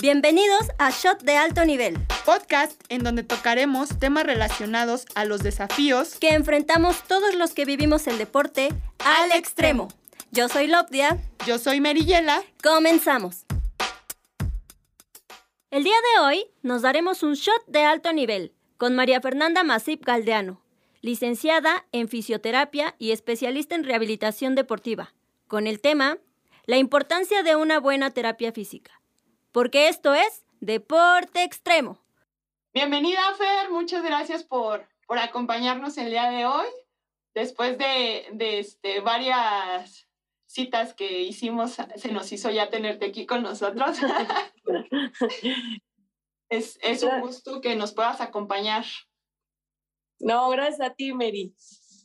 Bienvenidos a Shot de Alto Nivel, podcast en donde tocaremos temas relacionados a los desafíos que enfrentamos todos los que vivimos el deporte al extremo. Yo soy Lopdia. Yo soy Meriyela. Comenzamos. El día de hoy nos daremos un shot de alto nivel con María Fernanda Masip Galdeano, licenciada en fisioterapia y especialista en rehabilitación deportiva, con el tema La importancia de una buena terapia física porque esto es Deporte Extremo. Bienvenida, Fer. Muchas gracias por, por acompañarnos el día de hoy. Después de, de este, varias citas que hicimos, se nos hizo ya tenerte aquí con nosotros. es, es un gusto que nos puedas acompañar. No, gracias a ti, Mary,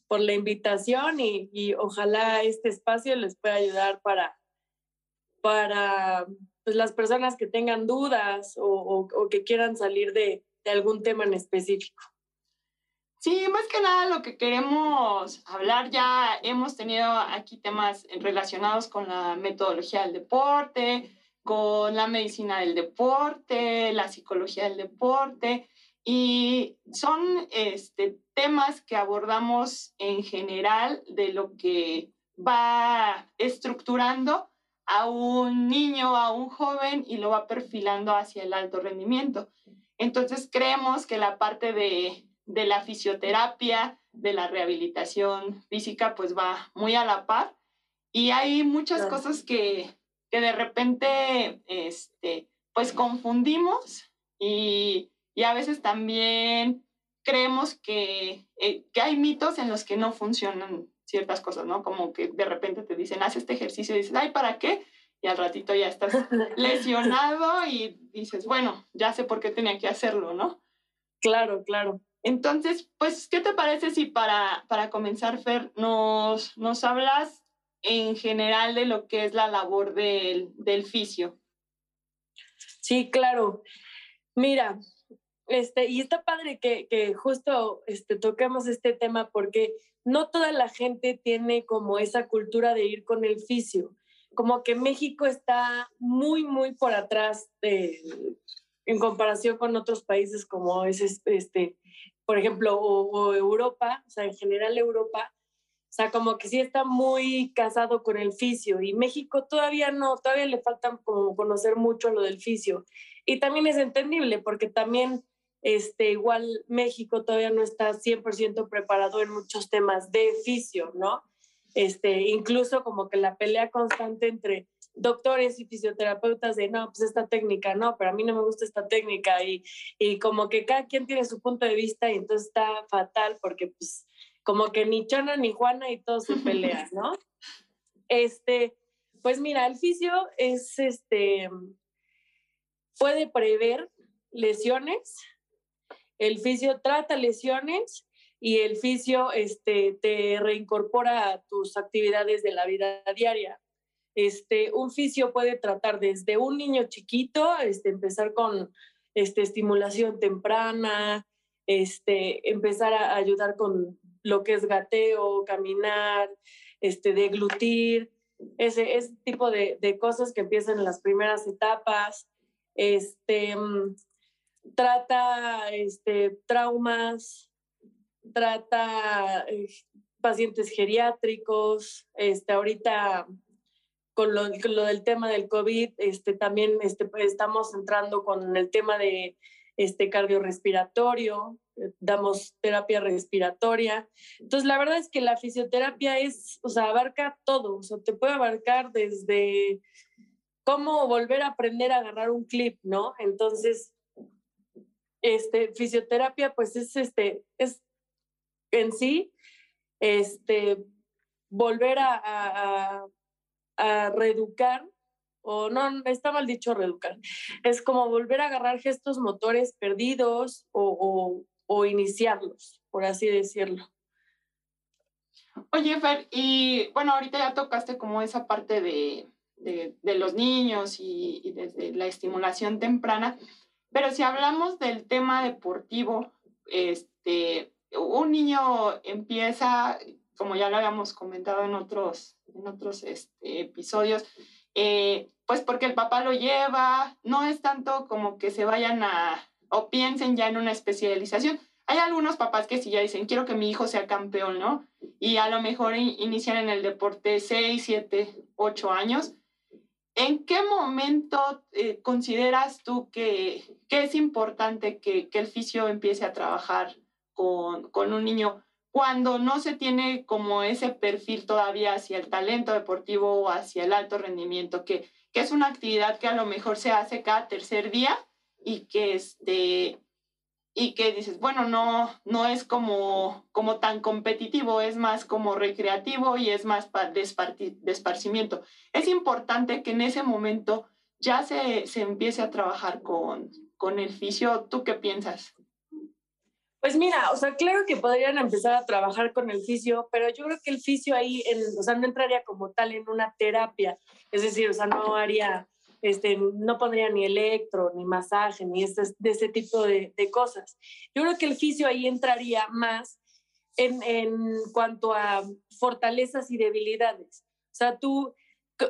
por la invitación y, y ojalá este espacio les pueda ayudar para, para pues, las personas que tengan dudas o, que quieran salir de, algún tema en específico. Sí, más que nada lo que queremos hablar, ya hemos tenido aquí temas relacionados con la metodología del deporte, con la medicina del deporte, la psicología del deporte, y son este, temas que abordamos en general de lo que va estructurando a un niño, a un joven y lo va perfilando hacia el alto rendimiento. Entonces creemos que la parte de, la fisioterapia, de la rehabilitación física, pues va muy a la par y hay muchas cosas que, de repente, este, pues confundimos y, a veces también creemos que, eh, que hay mitos en los que no funcionan ciertas cosas, ¿no? Como que de repente te dicen, haz este ejercicio y dices, ay, ¿para qué? Y al ratito ya estás lesionado y dices, bueno, ya sé por qué tenía que hacerlo, ¿no? Claro, claro. Entonces, pues, ¿qué te parece si para, para comenzar, Fer, nos, nos hablas en general de lo que es la labor del, del fisio? Sí, claro. Mira, este, y está padre que, que justo este, toquemos este tema porque no toda la gente tiene como esa cultura de ir con el fisio. Como que México está muy, muy por atrás en comparación con otros países como es este, por ejemplo, o, Europa, o sea, en general Europa, o sea, como que sí está muy casado con el fisio y México todavía no, todavía le falta como conocer mucho lo del fisio. Y también es entendible porque también este, igual México todavía no está 100% preparado en muchos temas de fisio, ¿no? Este, incluso como que la pelea constante entre doctores y fisioterapeutas de, no, pues esta técnica, no, pero a mí no me gusta esta técnica y, y como que cada quien tiene su punto de vista y entonces está fatal porque pues como que ni Chona ni Juana y todos se pelean, ¿no? Este, pues mira, el fisio es, este, puede prever lesiones, el fisio trata lesiones y el fisio este, te reincorpora a tus actividades de la vida diaria. Este, un fisio puede tratar desde un niño chiquito, este, empezar con este, estimulación temprana, este, empezar a ayudar con lo que es gateo, caminar, este, deglutir, ese, ese tipo de, de, cosas que empiezan en las primeras etapas. Este, mm, trata este, traumas, trata eh, pacientes geriátricos, este, ahorita con lo, del tema del COVID, este, también este, estamos entrando con el tema de este, cardiorrespiratorio, eh, damos terapia respiratoria. Entonces, la verdad es que la fisioterapia es, o sea, abarca todo, o te puede abarcar desde cómo volver a aprender a agarrar un clip, ¿no? Entonces, este, fisioterapia, pues es, este, es en sí, este, volver a, a, reeducar, o no, está mal dicho reeducar, es como volver a agarrar gestos motores perdidos o, o, iniciarlos, por así decirlo. Oye, Fer, y bueno, ahorita ya tocaste como esa parte de, de, de los niños y, y desde la estimulación temprana. Pero si hablamos del tema deportivo, este, un niño empieza, como ya lo habíamos comentado en otros, en otros este, episodios, eh, pues porque el papá lo lleva, no es tanto como que se vayan a o piensen ya en una especialización. Hay algunos papás que sí ya dicen, quiero que mi hijo sea campeón, ¿no? Y a lo mejor inician en el deporte 6, 7, 8 años. ¿En qué momento eh, consideras tú que, que, es importante que, que el fisio empiece a trabajar con, con un niño cuando no se tiene como ese perfil todavía hacia el talento deportivo o hacia el alto rendimiento, que, que es una actividad que a lo mejor se hace cada tercer día y que este y que dices, bueno, no, no es como, como tan competitivo, es más como recreativo y es más de, esparcimiento. Es importante que en ese momento ya se, se empiece a trabajar con, con el fisio. ¿Tú qué piensas? Pues mira, o sea, claro que podrían empezar a trabajar con el fisio, pero yo creo que el fisio ahí, en, o sea, no entraría como tal en una terapia, es decir, o sea, no haría, este, no pondría ni electro, ni masaje, ni este, de ese tipo de, cosas. Yo creo que el fisio ahí entraría más en, en cuanto a fortalezas y debilidades. O sea, tú,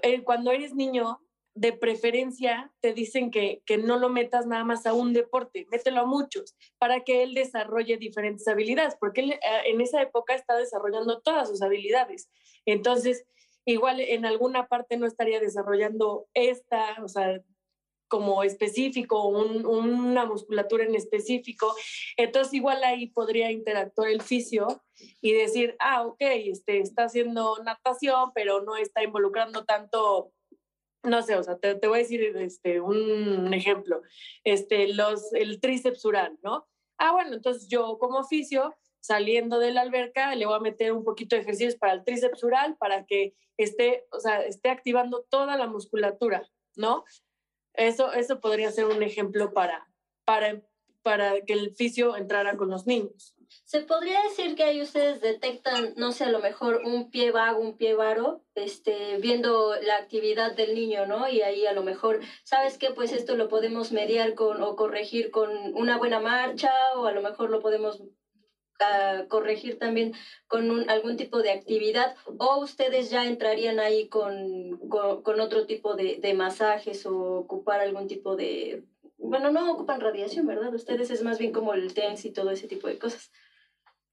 eh, cuando eres niño, de preferencia te dicen que, que, no lo metas nada más a un deporte, mételo a muchos, para que él desarrolle diferentes habilidades, porque él eh, en esa época está desarrollando todas sus habilidades. Entonces, igual en alguna parte no estaría desarrollando esta, o sea, como específico, una musculatura en específico. Entonces, igual ahí podría interactuar el fisio y decir, ah, ok, este, está haciendo natación, pero no está involucrando tanto no sé, o sea, te, voy a decir este, un ejemplo, este, los, el tríceps ural, ¿no? Ah, bueno, entonces yo como oficio, saliendo de la alberca, le voy a meter un poquito de ejercicios para el tríceps ural para que esté, o sea, esté activando toda la musculatura, ¿no? Eso, eso podría ser un ejemplo para, para, para que el fisio entrara con los niños. ¿Se podría decir que ahí ustedes detectan, no sé, a lo mejor un pie vago, un pie varo, este, viendo la actividad del niño, ¿no? Y ahí a lo mejor, ¿sabes qué? Pues esto lo podemos mediar con o corregir con una buena marcha o a lo mejor lo podemos corregir también con un, algún tipo de actividad o ustedes ya entrarían ahí con, con, con otro tipo de, de masajes o ocupar algún tipo de bueno, no ocupan radiación, ¿verdad? Ustedes es más bien como el TENS y todo ese tipo de cosas.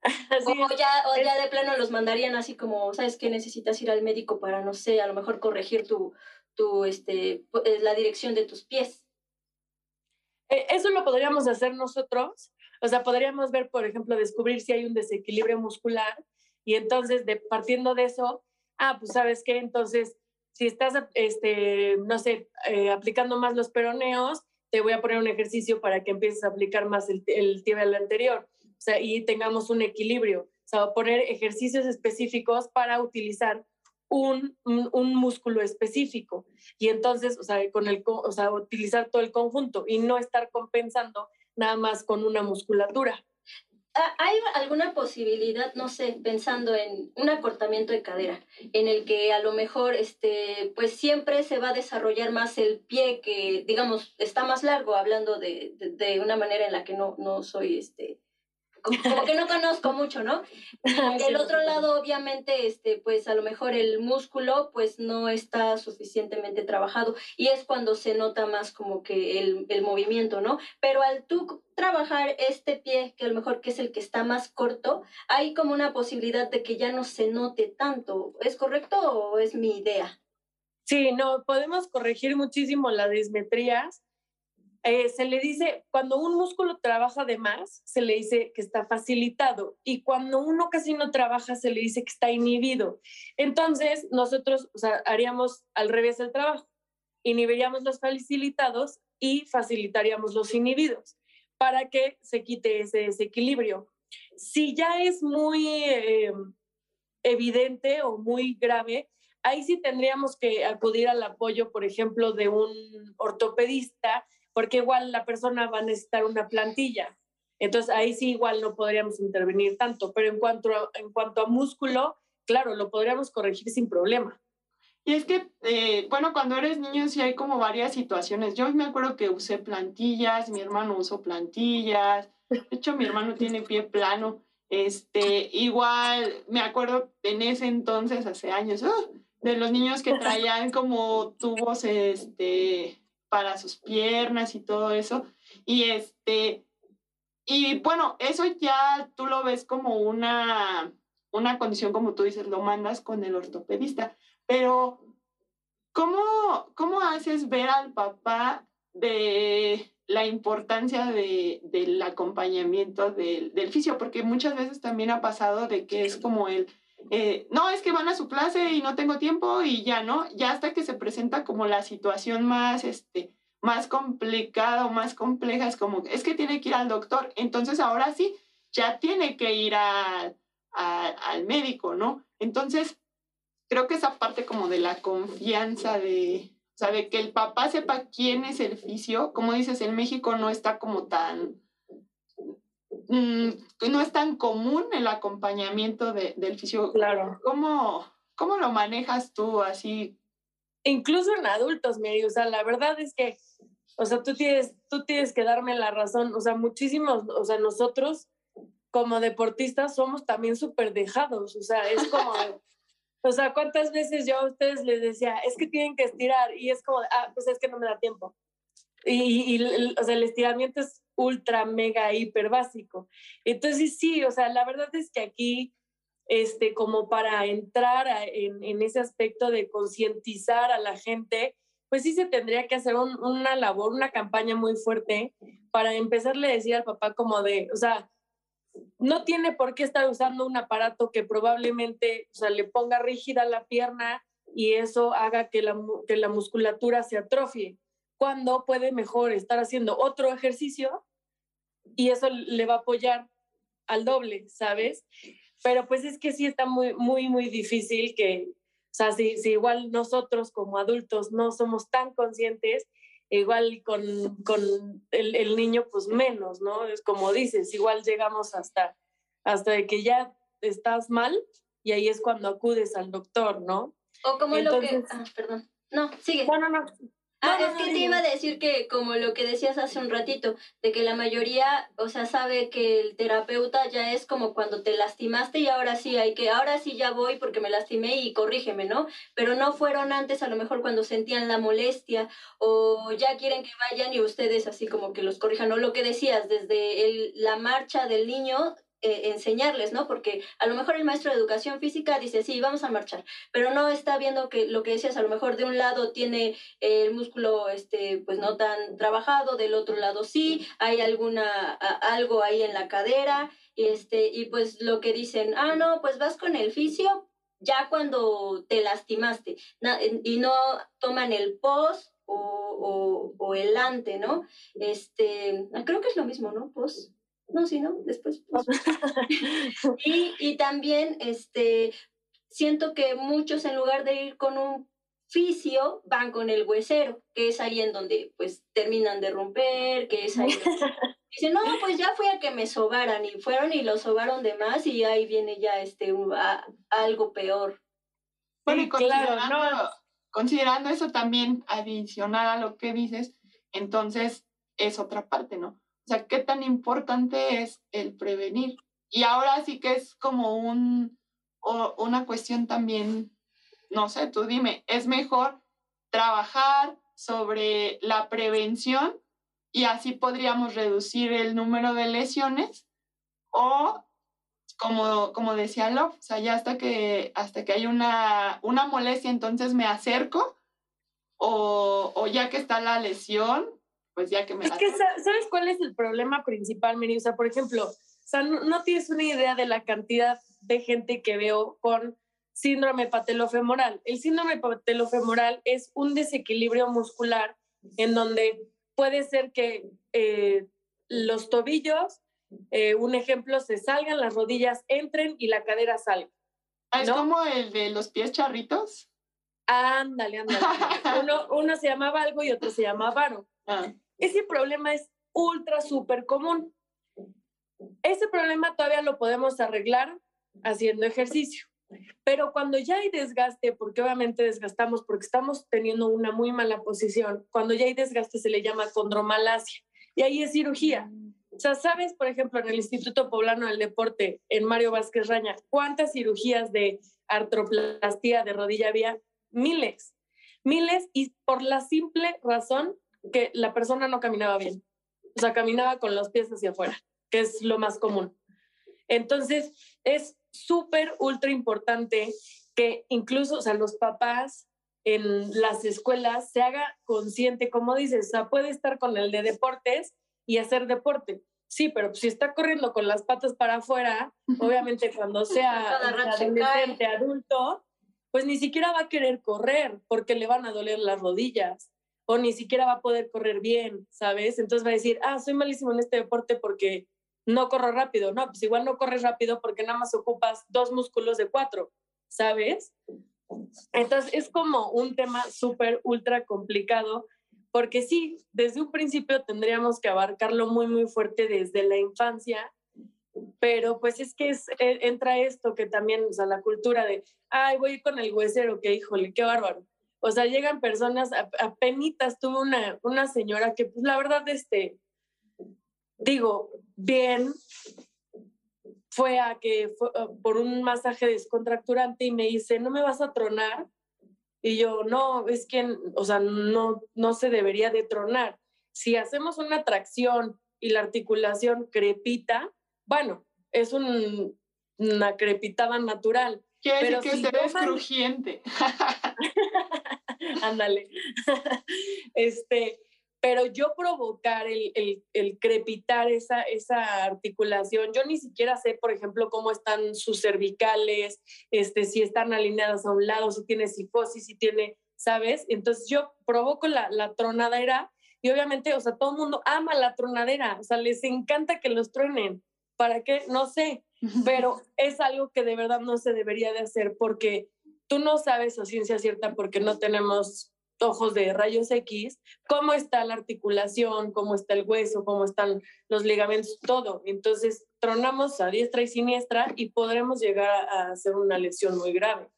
o, ya, o ya de plano los mandarían así como, ¿sabes qué? Necesitas ir al médico para, no sé, a lo mejor corregir tu, tu este, eh, la dirección de tus pies. Eh, eso lo podríamos hacer nosotros. O sea, podríamos ver, por ejemplo, descubrir si hay un desequilibrio muscular y entonces, de, partiendo de eso, ah, pues sabes qué, entonces, si estás, este, no sé, eh, aplicando más los peroneos, te voy a poner un ejercicio para que empieces a aplicar más el, el tibial anterior, o sea, y tengamos un equilibrio, o sea, poner ejercicios específicos para utilizar un, un, músculo específico. Y entonces, o sea, con el, o sea, utilizar todo el conjunto y no estar compensando nada más con una musculatura. Ah, ¿Hay alguna posibilidad, no sé, pensando en un acortamiento de cadera, en el que a lo mejor, este, pues siempre se va a desarrollar más el pie que, digamos, está más largo, hablando de, de, de una manera en la que no, no soy, este, como, que no conozco mucho, ¿no? Del otro lado, obviamente, este, pues a lo mejor el músculo pues no está suficientemente trabajado y es cuando se nota más como que el, el movimiento, ¿no? Pero al tú trabajar este pie, que a lo mejor que es el que está más corto, hay como una posibilidad de que ya no se note tanto. ¿Es correcto o es mi idea? Sí, no, podemos corregir muchísimo las dismetrías eh, se le dice, cuando un músculo trabaja de más, se le dice que está facilitado y cuando uno casi no trabaja, se le dice que está inhibido. Entonces, nosotros o sea, haríamos al revés el trabajo, inhibiríamos los facilitados y facilitaríamos los inhibidos para que se quite ese desequilibrio. Si ya es muy eh, evidente o muy grave, ahí sí tendríamos que acudir al apoyo, por ejemplo, de un ortopedista porque igual la persona va a necesitar una plantilla. Entonces ahí sí igual no podríamos intervenir tanto, pero en cuanto a, en cuanto a músculo, claro, lo podríamos corregir sin problema. Y es que, eh, bueno, cuando eres niño sí hay como varias situaciones. Yo me acuerdo que usé plantillas, mi hermano usó plantillas, de hecho mi hermano tiene pie plano. Este, igual me acuerdo en ese entonces, hace años, ¡ah! de los niños que traían como tubos este, para sus piernas y todo eso. Y este, y bueno, eso ya tú lo ves como una, una condición, como tú dices, lo mandas con el ortopedista. Pero, ¿cómo, cómo haces ver al papá de la importancia de, del acompañamiento del, del fisio? Porque muchas veces también ha pasado de que es como el eh, no, es que van a su clase y no tengo tiempo y ya, ¿no? Ya hasta que se presenta como la situación más, este, más complicada o más compleja, es como, es que tiene que ir al doctor, entonces ahora sí, ya tiene que ir al médico, ¿no? Entonces, creo que esa parte como de la confianza de, o sea, de que el papá sepa quién es el fisio, como dices, en México no está como tan no es tan común el acompañamiento de, del fisio. Claro. ¿Cómo, ¿Cómo lo manejas tú así? Incluso en adultos, Mary, o sea, la verdad es que, o sea, tú tienes, tú tienes que darme la razón, o sea, muchísimos, o sea, nosotros como deportistas somos también súper dejados, o sea, es como, o sea, ¿cuántas veces yo a ustedes les decía, es que tienen que estirar? Y es como, ah, pues es que no me da tiempo. Y, y, o sea, el estiramiento es ultra, mega, hiper básico. Entonces, sí, o sea, la verdad es que aquí, este, como para entrar en, ese aspecto de concientizar a la gente, pues sí se tendría que hacer una labor, una campaña muy fuerte para empezarle a decir al papá como de, o sea, no tiene por qué estar usando un aparato que probablemente, o sea, le ponga rígida la pierna y eso haga que la, que la musculatura se atrofie cuando puede mejor estar haciendo otro ejercicio y eso le va a apoyar al doble, ¿sabes? Pero pues es que sí está muy, muy, muy difícil que, o sea, si, si igual nosotros como adultos no somos tan conscientes, igual con, con el, el, niño pues menos, ¿no? Es como dices, igual llegamos hasta, hasta que ya estás mal y ahí es cuando acudes al doctor, ¿no? O como lo que... Ah, perdón. No, sigue. No, no, no. Ah, es que te iba a decir que como lo que decías hace un ratito, de que la mayoría, o sea, sabe que el terapeuta ya es como cuando te lastimaste y ahora sí hay que, ahora sí ya voy porque me lastimé y corrígeme, ¿no? Pero no fueron antes a lo mejor cuando sentían la molestia o ya quieren que vayan y ustedes así como que los corrijan, o lo que decías, desde el, la marcha del niño eh, enseñarles, ¿no? Porque a lo mejor el maestro de educación física dice, sí, vamos a marchar, pero no está viendo que lo que decías, a lo mejor de un lado tiene el músculo, este, pues no tan trabajado, del otro lado sí, hay alguna, algo ahí en la cadera, este, y pues lo que dicen, ah, no, pues vas con el fisio ya cuando te lastimaste, y no toman el post o, o, o el ante, ¿no? Este, creo que es lo mismo, ¿no? Post no, sí, ¿no? Después. Pues. y, y también este, siento que muchos en lugar de ir con un fisio van con el huesero, que es ahí en donde pues terminan de romper, que es ahí. Dicen, no, pues ya fui a que me sobaran y fueron y lo sobaron de más y ahí viene ya este algo peor. Bueno, y considerando, considerando eso también adicional a lo que dices, entonces es otra parte, ¿no? Sea, qué tan importante es el prevenir. Y ahora sí que es como un, o una cuestión también, no sé, tú dime, es mejor trabajar sobre la prevención y así podríamos reducir el número de lesiones o como, como decía Love, o sea, ya hasta que, hasta que hay una, una molestia, entonces me acerco o, o ya que está la lesión, pues ya que me... Es que, ¿sabes cuál es el problema principal, Miri? O sea, por ejemplo, o sea, no, tienes una idea de la cantidad de gente que veo con síndrome patelofemoral. El síndrome patelofemoral es un desequilibrio muscular en donde puede ser que eh, los tobillos, eh, un ejemplo, se salgan, las rodillas entren y la cadera salga. Ah, ¿Es como el de los pies charritos? Ándale, ándale. uno, uno se llama valgo y otro se llama varo. Ah. Ese problema es ultra, súper común. Ese problema todavía lo podemos arreglar haciendo ejercicio. Pero cuando ya hay desgaste, porque obviamente desgastamos porque estamos teniendo una muy mala posición, cuando ya hay desgaste se le llama condromalacia y ahí es cirugía. O sea, ¿sabes, por ejemplo, en el Instituto Poblano del Deporte, en Mario Vázquez Raña, cuántas cirugías de artroplastía de rodilla había? miles, miles y por la simple razón que la persona no caminaba bien. O sea, caminaba con los pies hacia afuera, que es lo más común. Entonces, es súper, ultra importante que incluso, o sea, los papás en las escuelas se haga consciente, como dices, o sea, puede estar con el de deportes y hacer deporte. Sí, pero si está corriendo con las patas para afuera, obviamente cuando sea adolescente, adulto, pues ni siquiera va a querer correr porque le van a doler las rodillas o ni siquiera va a poder correr bien, ¿sabes? Entonces va a decir, ah, soy malísimo en este deporte porque no corro rápido. No, pues igual no corres rápido porque nada más ocupas dos músculos de cuatro, ¿sabes? Entonces es como un tema súper, ultra complicado, porque sí, desde un principio tendríamos que abarcarlo muy, muy fuerte desde la infancia, pero pues es que es, e, entra esto que también, o sea, la cultura de, ay, voy con el huesero, que híjole, qué bárbaro. O sea, llegan personas, apenas tuve una, una señora que, pues la verdad, este, digo, bien, fue a que uh, por un masaje descontracturante y me dice, ¿no me vas a tronar? Y yo, no, es que, o sea, no, no se debería de tronar. Si hacemos una tracción y la articulación crepita, bueno, es un, una crepitada natural. Quiere decir que usted es crujiente. Ándale. este, pero yo provocar el, el, crepitar esa, esa articulación, yo ni siquiera sé, por ejemplo, cómo están sus cervicales, este, si están alineadas a un lado, si tiene sifosis, si tiene, ¿sabes? Entonces yo provoco la, la tronadera y obviamente, o sea, todo el mundo ama la tronadera, o sea, les encanta que los truenen. ¿Para qué? No sé, pero es algo que de verdad no se debería de hacer porque tú no sabes a ciencia cierta porque no tenemos ojos de rayos X, cómo está la articulación, cómo está el hueso, cómo están los ligamentos, todo. Entonces, tronamos a diestra y siniestra y podremos llegar a hacer una lesión muy grave.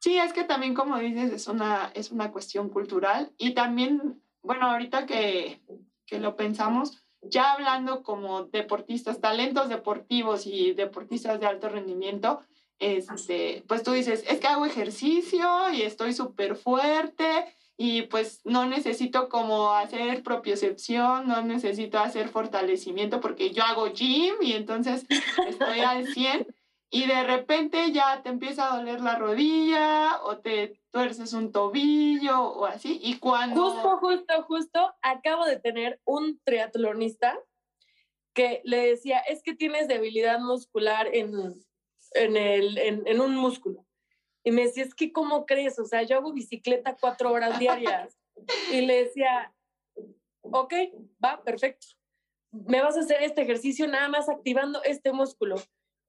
Sí, es que también, como dices, es una, es una cuestión cultural y también, bueno, ahorita que, que lo pensamos, ya hablando como deportistas, talentos deportivos y deportistas de alto rendimiento, este, pues tú dices, es que hago ejercicio y estoy súper fuerte y pues no necesito como hacer propiocepción, no necesito hacer fortalecimiento porque yo hago gym y entonces estoy al 100 y de repente ya te empieza a doler la rodilla o te tuerces un tobillo o así y cuando... Justo, justo, justo, acabo de tener un triatlonista que le decía, es que tienes debilidad muscular en en, el, en, un músculo. Y me decía, es que, ¿cómo crees? O sea, yo hago bicicleta cuatro horas diarias. Y le decía, ok, va, perfecto. Me vas a hacer este ejercicio nada más activando este músculo.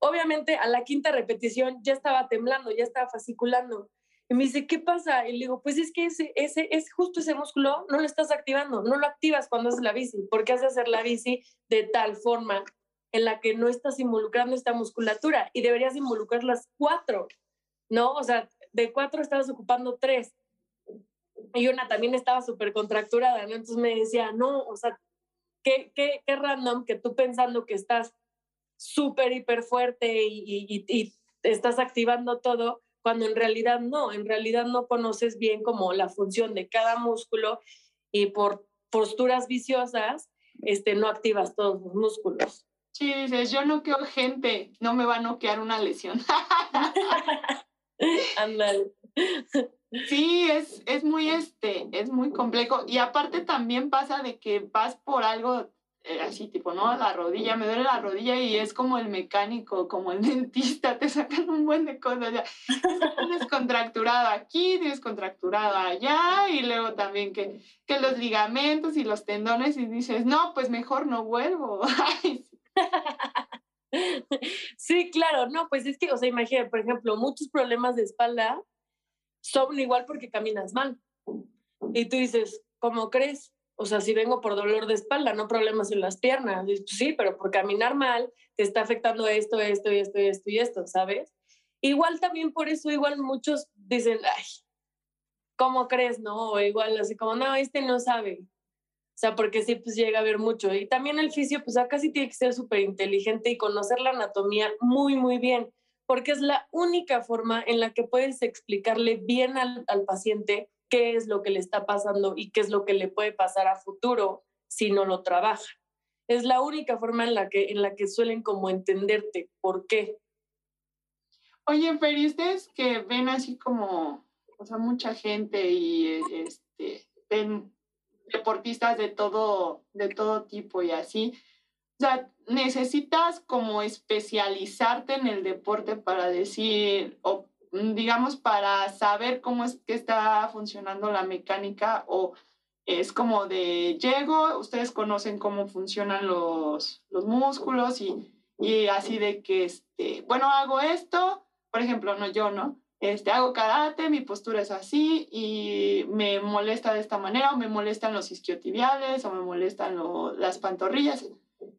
Obviamente, a la quinta repetición ya estaba temblando, ya estaba fasciculando. Y me dice, ¿qué pasa? Y le digo, pues es que ese, ese, es justo ese músculo, no lo estás activando, no lo activas cuando haces la bici, porque has de hacer la bici de tal forma en la que no estás involucrando esta musculatura y deberías involucrar las cuatro, ¿no? O sea, de cuatro estabas ocupando tres. Y una también estaba súper contracturada, ¿no? Entonces me decía, no, o sea, qué, qué, qué random que tú pensando que estás súper, hiper fuerte y, y, y estás activando todo, cuando en realidad no, en realidad no conoces bien como la función de cada músculo y por posturas viciosas, este, no activas todos los músculos. Sí, dices, yo noqueo gente, no me va a noquear una lesión. Ándale. Sí, es, es muy este, es muy complejo. Y aparte también pasa de que vas por algo así, tipo, ¿no? La rodilla, me duele la rodilla y es como el mecánico, como el dentista, te sacan un buen de cosas. Ya. Tienes contracturado aquí, tienes contracturado allá, y luego también que, que los ligamentos y los tendones, y dices, no, pues mejor no vuelvo. Sí, claro, no, pues es que, o sea, imagínate, por ejemplo, muchos problemas de espalda son igual porque caminas mal. Y tú dices, ¿cómo crees? O sea, si vengo por dolor de espalda, no problemas en las piernas. Pues sí, pero por caminar mal te está afectando esto, esto esto esto y esto, ¿sabes? Igual también por eso, igual muchos dicen, ay, ¿cómo crees? No, o igual así como, no, este no sabe. O sea, porque sí, pues llega a haber mucho. Y también el fisio, pues acá sí tiene que ser súper inteligente y conocer la anatomía muy, muy bien. porque es la única forma en la que puedes explicarle bien al, al paciente qué es lo que le está pasando y qué es lo que le puede pasar a futuro si no lo trabaja. Es la única forma en la que, en la que suelen como entenderte por qué. Oye, pero ¿y ustedes que ven así como, o sea, mucha gente y este, ven deportistas de todo, de todo tipo y así, o sea, necesitas como especializarte en el deporte para decir, o digamos, para saber cómo es que está funcionando la mecánica o es como de llego, ustedes conocen cómo funcionan los, los músculos y, y así de que, este, bueno, hago esto, por ejemplo, no yo, ¿no? Este, hago karate, mi postura es así y me molesta de esta manera, o me molestan los isquiotibiales, o me molestan las pantorrillas.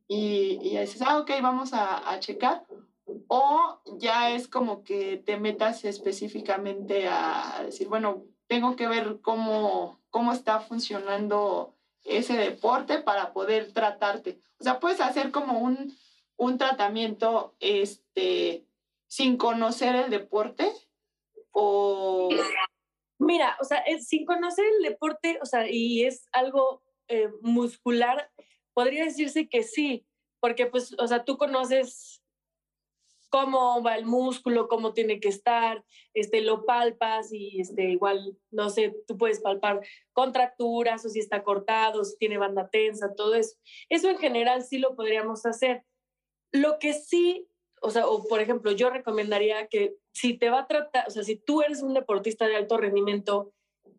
Y, y dices, ah, ok, vamos a, a, checar. O ya es como que te metas específicamente a decir, bueno, tengo que ver cómo, cómo está funcionando ese deporte para poder tratarte. O sea, puedes hacer como un, un tratamiento este, sin conocer el deporte o... Mira, o sea, sin conocer el deporte, o sea, y es algo eh, muscular, podría decirse que sí, porque pues, o sea, tú conoces cómo va el músculo, cómo tiene que estar, este, lo palpas y este, igual, no sé, tú puedes palpar contracturas o si está cortado, si tiene banda tensa, todo eso. Eso en general sí lo podríamos hacer. Lo que sí, o sea, o por ejemplo, yo recomendaría que si te va a tratar, o sea, si tú eres un deportista de alto rendimiento,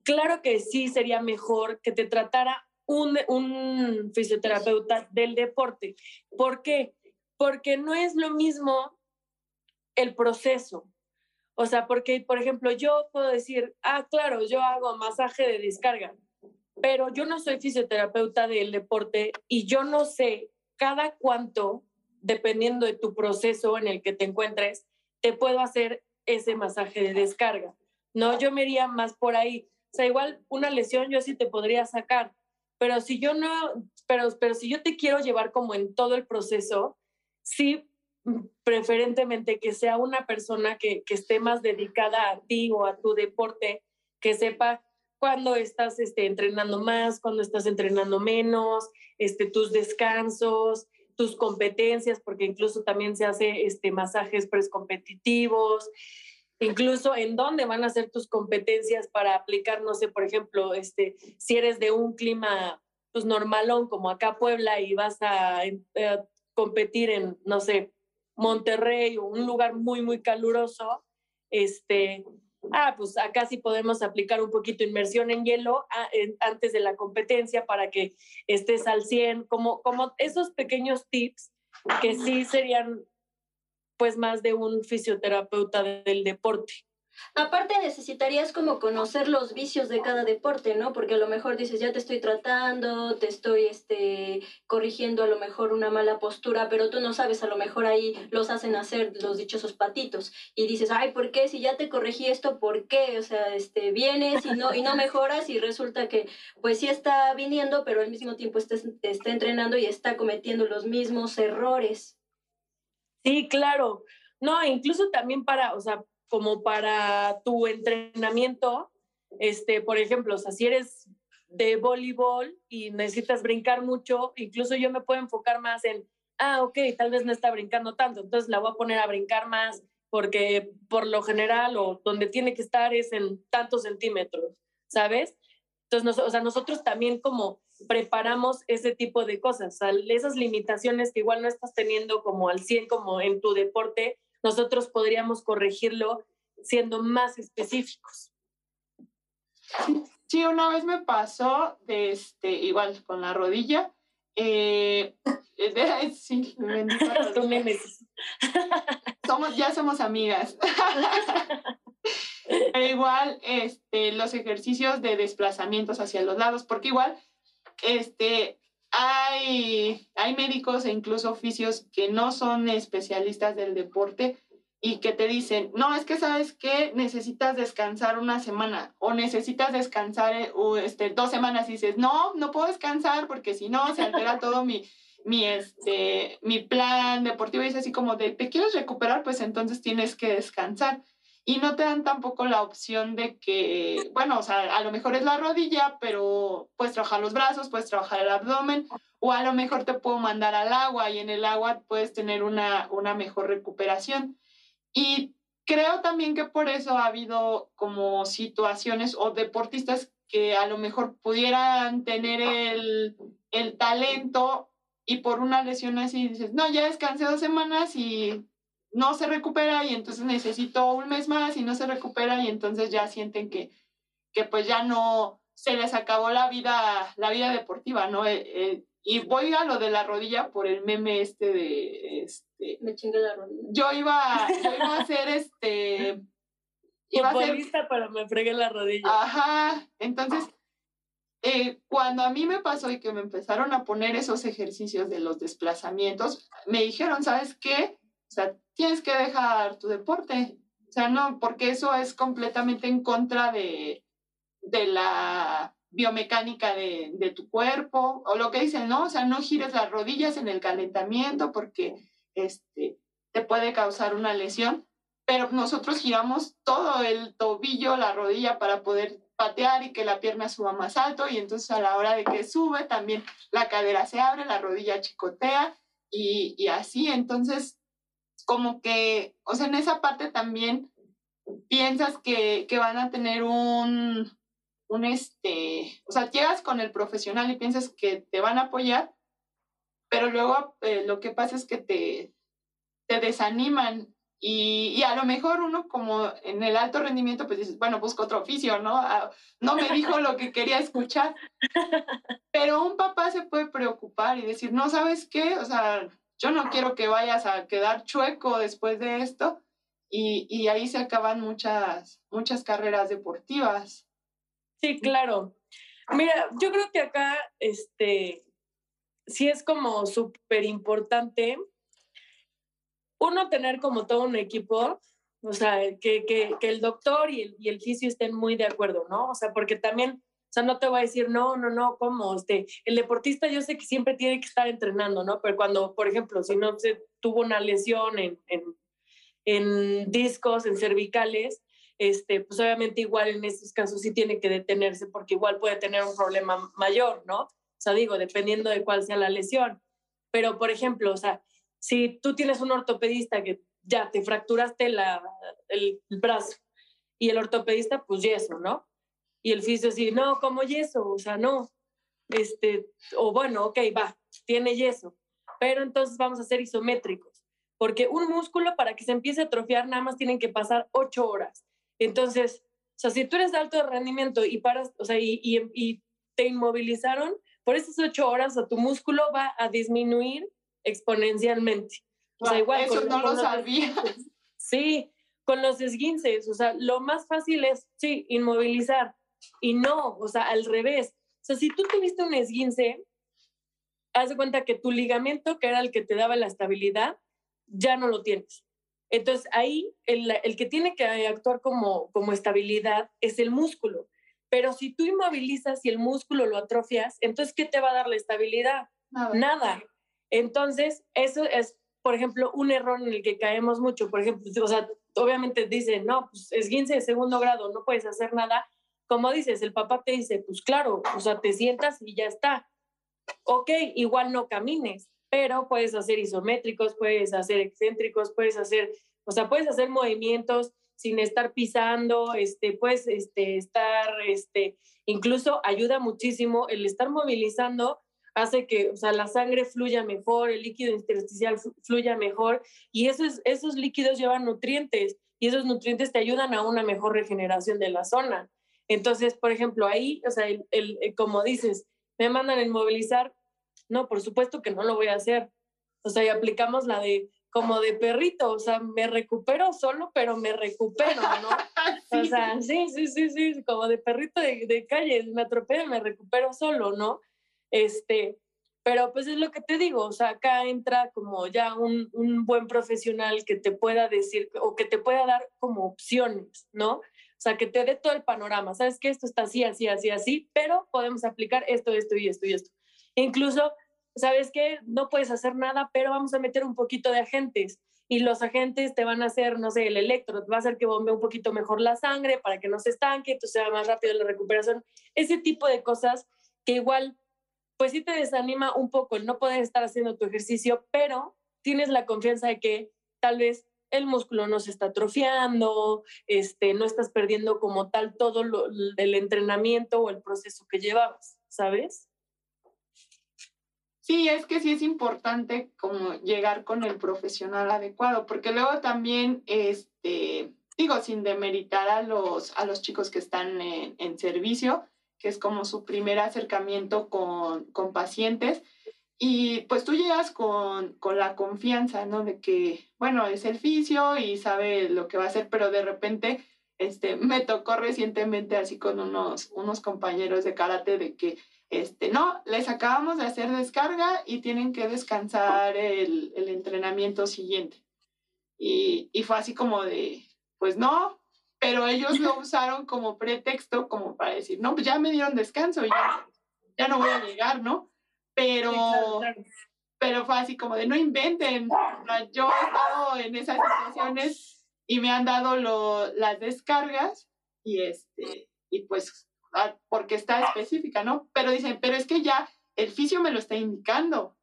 claro que sí sería mejor que te tratara un, un fisioterapeuta del deporte. ¿Por qué? Porque no es lo mismo el proceso. O sea, porque, por ejemplo, yo puedo decir, ah, claro, yo hago masaje de descarga, pero yo no soy fisioterapeuta del deporte y yo no sé cada cuánto dependiendo de tu proceso en el que te encuentres, te puedo hacer ese masaje de descarga. No, yo me iría más por ahí. O sea, igual una lesión yo sí te podría sacar, pero si yo no, pero, pero si yo te quiero llevar como en todo el proceso, sí, preferentemente que sea una persona que, que esté más dedicada a ti o a tu deporte, que sepa cuándo estás este, entrenando más, cuándo estás entrenando menos, este, tus descansos, tus competencias, porque incluso también se hace este, masajes precompetitivos, incluso en dónde van a ser tus competencias para aplicar, no sé, por ejemplo, este, si eres de un clima pues normalón como acá Puebla y vas a eh, competir en, no sé, Monterrey o un lugar muy, muy caluroso, este, ah, pues acá sí podemos aplicar un poquito inmersión en hielo ah, antes de la competencia para que estés al 100, como, como esos pequeños tips que sí serían pues más de un fisioterapeuta del deporte. Aparte necesitarías como conocer los vicios de cada deporte, ¿no? Porque a lo mejor dices, ya te estoy tratando, te estoy este, corrigiendo a lo mejor una mala postura, pero tú no sabes, a lo mejor ahí los hacen hacer los dichosos patitos. Y dices, ay, ¿por qué? Si ya te corregí esto, ¿por qué? O sea, este, vienes y no, y no mejoras y resulta que pues sí está viniendo, pero al mismo tiempo está, está entrenando y está cometiendo los mismos errores. Sí, claro. No, incluso también para, o sea, como para tu entrenamiento, este, por ejemplo, si eres de voleibol y necesitas brincar mucho, incluso yo me puedo enfocar más en, ah, ok, tal vez no está brincando tanto, entonces la voy a poner a brincar más porque por lo general o donde tiene que estar es en tantos centímetros, ¿sabes? Entonces, o sea, nosotros también como preparamos ese tipo de cosas, o sea, esas limitaciones que igual no estás teniendo como al 100 como en tu deporte, nosotros podríamos corregirlo siendo más específicos. Sí, una vez me pasó, de este, igual con la rodilla. Eh, sí, somos, ya somos amigas. Pero igual, este, los ejercicios de desplazamientos hacia los lados, porque igual, este, hay, hay médicos e incluso oficios que no son especialistas del deporte y que te dicen, no, es que sabes que necesitas descansar una semana o necesitas descansar eh, este, dos semanas y dices, no, no puedo descansar porque si no se altera todo mi, mi, este, mi plan deportivo y es así como de, ¿te quieres recuperar? Pues entonces tienes que descansar. Y no te dan tampoco la opción de que, bueno, o sea, a lo mejor es la rodilla, pero puedes trabajar los brazos, puedes trabajar el abdomen, o a lo mejor te puedo mandar al agua y en el agua puedes tener una, una mejor recuperación. Y creo también que por eso ha habido como situaciones o deportistas que a lo mejor pudieran tener el, el talento y por una lesión así dices, no, ya descansé dos semanas y no se recupera y entonces necesito un mes más y no se recupera y entonces ya sienten que, que pues ya no se les acabó la vida, la vida deportiva, ¿no? Eh, eh, y voy a lo de la rodilla por el meme este de este. Me chingue la rodilla. Yo iba, yo iba a hacer este. Iba a ser, pero me fregué la rodilla. Ajá. Entonces, eh, cuando a mí me pasó y que me empezaron a poner esos ejercicios de los desplazamientos, me dijeron, ¿sabes qué? O sea, tienes que dejar tu deporte. O sea, no, porque eso es completamente en contra de, de la biomecánica de, de, tu cuerpo, o lo que dicen, ¿no? O sea, no gires las rodillas en el calentamiento porque este, te puede causar una lesión, pero nosotros giramos todo el tobillo, la rodilla para poder patear y que la pierna suba más alto y entonces a la hora de que sube también la cadera se abre, la rodilla chicotea y, y así, entonces como que, o sea, en esa parte también piensas que, que van a tener un, un este, o sea, llegas con el profesional y piensas que te van a apoyar, pero luego eh, lo que pasa es que te, te desaniman y, a lo mejor uno como en el alto rendimiento, pues dices, bueno, busco otro oficio, ¿no? Ah, no me dijo lo que quería escuchar. Pero un papá se puede preocupar y decir, no, ¿sabes qué? O sea, yo no quiero que vayas a quedar chueco después de esto. Y, y ahí se acaban muchas, muchas carreras deportivas. Sí, claro. Mira, yo creo que acá, este, sí es como súper importante uno, tener como todo un equipo, o sea, que, que, que el doctor y el, y el fisio estén muy de acuerdo, ¿no? O sea, porque también, sea, no te voy a decir, no, no, no, ¿cómo? Este, el deportista yo sé que siempre tiene que estar entrenando, ¿no? Pero cuando, por ejemplo, si no se tuvo una lesión en, en, en discos, en cervicales, este, pues obviamente igual en estos casos sí tiene que detenerse porque igual puede tener un problema mayor, ¿no? O sea, digo, dependiendo de cuál sea la lesión. Pero, por ejemplo, o sea, si tú tienes un ortopedista que ya te fracturaste la, el, brazo y el ortopedista, pues yeso, ¿no? Y el fisio sí, no, ¿cómo yeso? O sea, no. Este, o bueno, ok, va, tiene yeso. Pero entonces vamos a ser isométricos. Porque un músculo para que se empiece a atrofiar nada más tienen que pasar ocho horas. Entonces, o sea, si tú eres de alto rendimiento y paras, o sea, y, y, y te inmovilizaron, por esas ocho horas, o tu músculo va a disminuir exponencialmente. O sea, igual eso no lo sabía. Sí, con los esguinces, o sea, lo más fácil es, sí, inmovilizar. Y no, o sea, al revés. O sea, si tú tuviste un esguince, haz de cuenta que tu ligamento, que era el que te daba la estabilidad, ya no lo tienes. Entonces ahí el, el que tiene que actuar como, como estabilidad es el músculo. Pero si tú inmovilizas y el músculo lo atrofias, entonces ¿qué te va a dar la estabilidad? Nada. Nada. Entonces, eso es, por ejemplo, un error en el que caemos mucho. Por ejemplo, o sea, obviamente dicen, no, pues es 15 de segundo grado, no puedes hacer nada. Como dices, el papá te dice, pues claro, o sea, te sientas y ya está. Ok, igual no camines, pero puedes hacer isométricos, puedes hacer excéntricos, puedes hacer, o sea, puedes hacer movimientos sin estar pisando, este, puedes este, estar, este, incluso ayuda muchísimo el estar movilizando hace que o sea, la sangre fluya mejor, el líquido intersticial fluya mejor y esos, esos líquidos llevan nutrientes y esos nutrientes te ayudan a una mejor regeneración de la zona. Entonces, por ejemplo, ahí, o sea, el, el, eh, como dices, me mandan a inmovilizar, no, por supuesto que no lo voy a hacer. O sea, y aplicamos la de como de perrito, o sea, me recupero solo, pero me recupero, ¿no? O sea, sí, sí, sí, sí, como de perrito de, de calle, me atropello, me recupero solo, ¿no? Este, pero pues es lo que te digo, o sea, acá entra como ya un, un, buen profesional que te pueda decir o que te pueda dar como opciones, ¿no? Sea, que te dé todo el panorama, sabes que esto está así, así, así, así, pero podemos aplicar esto, esto y esto y esto. Incluso ¿sabes qué? No puedes hacer nada, pero vamos a meter un poquito de agentes y los agentes te van a hacer, no sé, el electro, va a hacer que bombee un poquito mejor la sangre para que no se estanque, entonces sea más rápido la recuperación. Ese tipo de cosas que igual, pues sí te desanima un poco el no poder estar haciendo tu ejercicio, pero tienes la confianza de que tal vez el músculo no se está atrofiando, este, no estás perdiendo como tal todo el entrenamiento o el proceso que llevabas, ¿sabes? Sí, es que sí es importante como llegar con el profesional adecuado, porque luego también, este, digo, sin demeritar a los, a los chicos que están en, en servicio, que es como su primer acercamiento con, con pacientes, y pues tú llegas con, con, la confianza, ¿no? De que, bueno, es el fisio y sabe lo que va a hacer, pero de repente, este, me tocó recientemente así con unos, unos compañeros de karate de que, este, no, les acabamos de hacer descarga y tienen que descansar el, el entrenamiento siguiente. Y, y fue así como de, pues no, pero ellos lo usaron como pretexto, como para decir, no, pues ya me dieron descanso, ya, ya no voy a llegar, ¿no? Pero, pero fue así como de, no inventen, yo he estado en esas situaciones y me han dado lo, las descargas y, este, y pues porque está específica, ¿no? Pero dicen, pero es que ya el fisio me lo está indicando,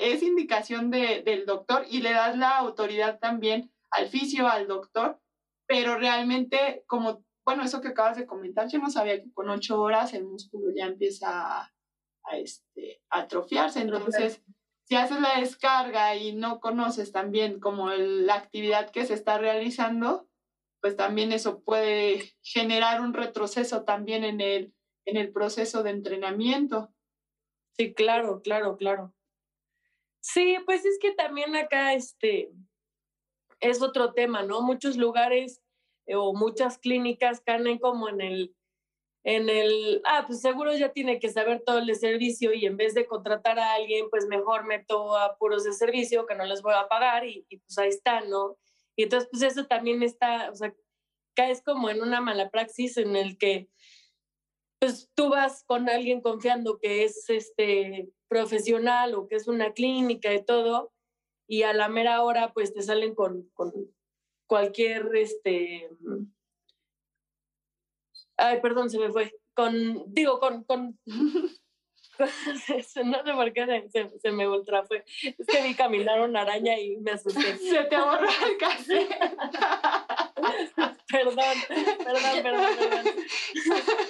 es indicación de, del doctor y le das la autoridad también al fisio, al doctor, pero realmente como, bueno, eso que acabas de comentar, yo no sabía que con ocho horas el músculo ya empieza a, este, atrofiarse, entonces si haces la descarga y no conoces también como la actividad que se está realizando, pues también eso puede generar un retroceso también en el, en el proceso de entrenamiento. Sí, claro, claro, claro. Sí, pues es que también acá este es otro tema, ¿no? Muchos lugares eh, o muchas clínicas caen como en el en el, ah, pues seguro ya tiene que saber todo el servicio y en vez de contratar a alguien, pues mejor meto a puros de servicio que no les voy a pagar y, y pues ahí está, ¿no? Y entonces, pues eso también está, o sea, caes como en una mala praxis en el que pues tú vas con alguien confiando que es este profesional o que es una clínica y todo, y a la mera hora pues te salen con, con cualquier, este, ay, perdón, se me fue, con, digo, con, con no sé por qué se, se, me ultra fue. Es que vi caminar una araña y me asusté. Se te borró el cassette. perdón, perdón, perdón, perdón.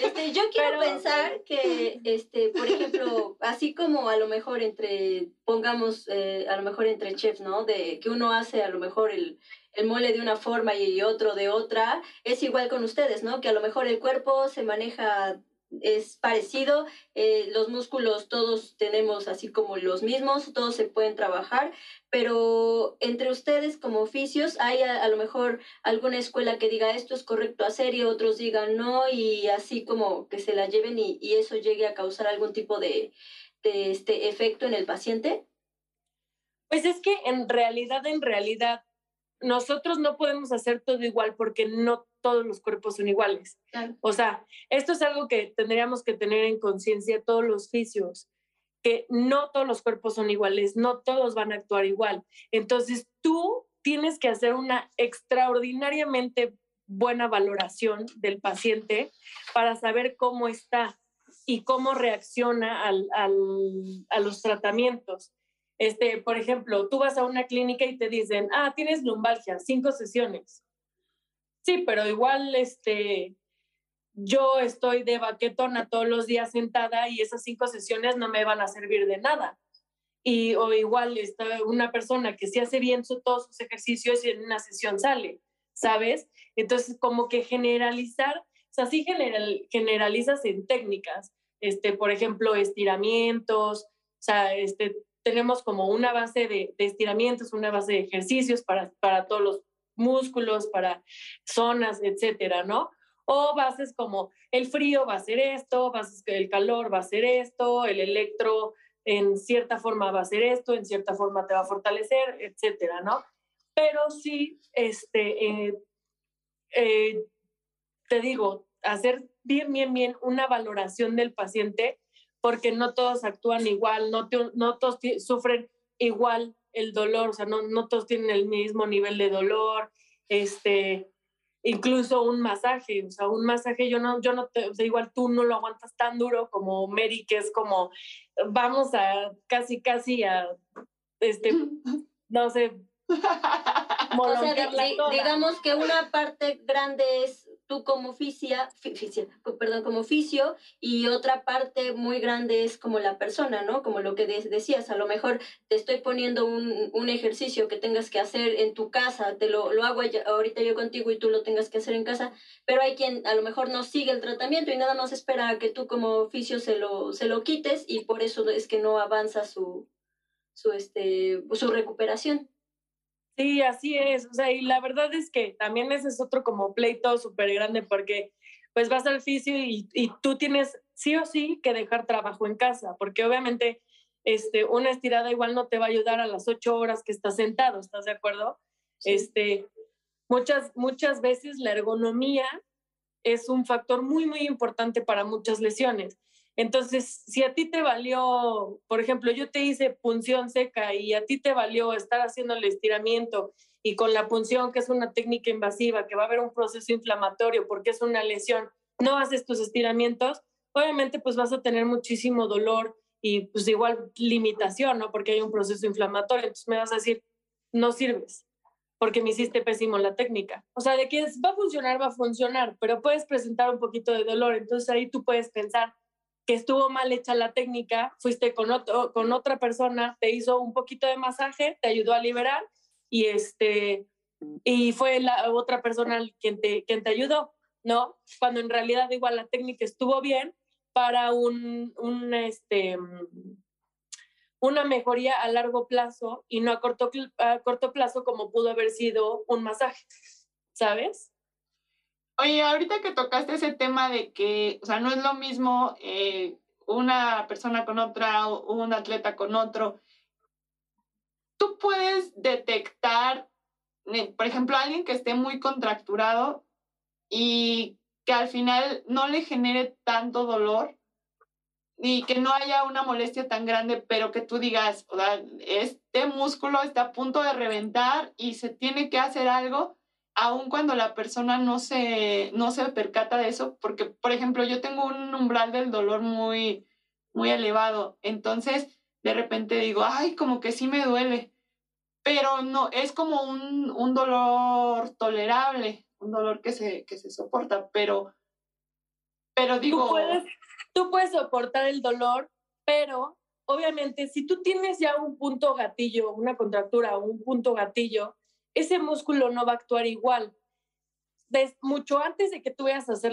Este, yo quiero pensar que, este, por ejemplo, así como a lo mejor entre, pongamos, eh, a lo mejor entre chefs, ¿no? De que uno hace a lo mejor el, el mole de una forma y otro de otra, es igual con ustedes, ¿no? Que a lo mejor el cuerpo se maneja es parecido, eh, los músculos todos tenemos así como los mismos, todos se pueden trabajar, pero entre ustedes como oficios hay a, lo mejor alguna escuela que diga esto es correcto hacer y otros digan no y así como que se la lleven y, eso llegue a causar algún tipo de, de este efecto en el paciente. Pues es que en realidad, en realidad, nosotros no podemos hacer todo igual porque no todos los cuerpos son iguales. O sea, esto es algo que tendríamos que tener en conciencia todos los fisios, que no todos los cuerpos son iguales, no todos van a actuar igual. Entonces, tú tienes que hacer una extraordinariamente buena valoración del paciente para saber cómo está y cómo reacciona al, a los tratamientos. Este, por ejemplo, tú vas a una clínica y te dicen, ah, tienes lumbalgia, cinco sesiones. Sí, pero igual, este, yo estoy de baquetona todos los días sentada y esas cinco sesiones no me van a servir de nada. Y, o igual está una persona que sí hace bien su, todos sus ejercicios y en una sesión sale, ¿sabes? Entonces, como que generalizar, o sea, sí general, generalizas en técnicas, este, por ejemplo, estiramientos, o sea, este, tenemos como una base de, estiramientos, una base de ejercicios para, para todos los músculos, para zonas, etcétera, ¿no? O bases como el frío va a ser esto, bases el calor va a ser esto, el electro en cierta forma va a ser esto, en cierta forma te va a fortalecer, etcétera, ¿no? Pero sí, este, eh, eh, te digo, hacer bien, bien, bien una valoración del paciente porque no todos actúan igual, no, no todos sufren igual el dolor, o sea, no, no todos tienen el mismo nivel de dolor, este, incluso un masaje, o sea, un masaje yo no, yo no te, o sea, igual tú no lo aguantas tan duro como Mary, que es como, vamos a casi, casi a, este, no sé, o sea, digamos que una parte grande es tú como fisia, perdón, como oficio y otra parte muy grande es como la persona, ¿no? Como lo que decías, a lo mejor te estoy poniendo un, un, ejercicio que tengas que hacer en tu casa, te lo, lo hago ahorita yo contigo y tú lo tengas que hacer en casa, pero hay quien a lo mejor no sigue el tratamiento y nada más espera a que tú como oficio se lo, se lo quites y por eso es que no avanza su, su, este, su recuperación. Sí, así es. O sea, y la verdad es que también ese es otro como pleito súper grande porque pues vas al fisio y, y, tú tienes sí o sí que dejar trabajo en casa, porque obviamente este, una estirada igual no te va a ayudar a las ocho horas que estás sentado, ¿estás de acuerdo? Este, muchas, muchas veces la ergonomía es un factor muy, muy importante para muchas lesiones. Entonces, si a ti te valió, por ejemplo, yo te hice punción seca y a ti te valió estar haciendo el estiramiento y con la punción, que es una técnica invasiva, que va a haber un proceso inflamatorio porque es una lesión, no haces tus estiramientos, obviamente pues vas a tener muchísimo dolor y pues igual limitación, ¿no? Porque hay un proceso inflamatorio. Entonces me vas a decir, no sirves porque me hiciste pésimo la técnica. O sea, de que va a funcionar, va a funcionar, pero puedes presentar un poquito de dolor. Entonces ahí tú puedes pensar, que estuvo mal hecha la técnica, fuiste con, otro, con otra persona, te hizo un poquito de masaje, te ayudó a liberar y, este, y fue la otra persona quien te, quien te ayudó, ¿no? Cuando en realidad igual la técnica estuvo bien para un, un este, una mejoría a largo plazo y no a corto, a corto plazo como pudo haber sido un masaje, ¿sabes? Oye, ahorita que tocaste ese tema de que, o sea, no es lo mismo eh, una persona con otra un atleta con otro, tú puedes detectar, por ejemplo, alguien que esté muy contracturado y que al final no le genere tanto dolor y que no haya una molestia tan grande, pero que tú digas, o sea, este músculo está a punto de reventar y se tiene que hacer algo aun cuando la persona no se, no se percata de eso, porque, por ejemplo, yo tengo un umbral del dolor muy, muy elevado, entonces de repente digo, ay, como que sí me duele, pero no, es como un, un dolor tolerable, un dolor que se, que se soporta, pero, pero digo... Tú puedes, tú puedes soportar el dolor, pero obviamente si tú tienes ya un punto gatillo, una contractura o un punto gatillo, ese músculo no va a actuar igual. mucho antes de que tú vayas a hacer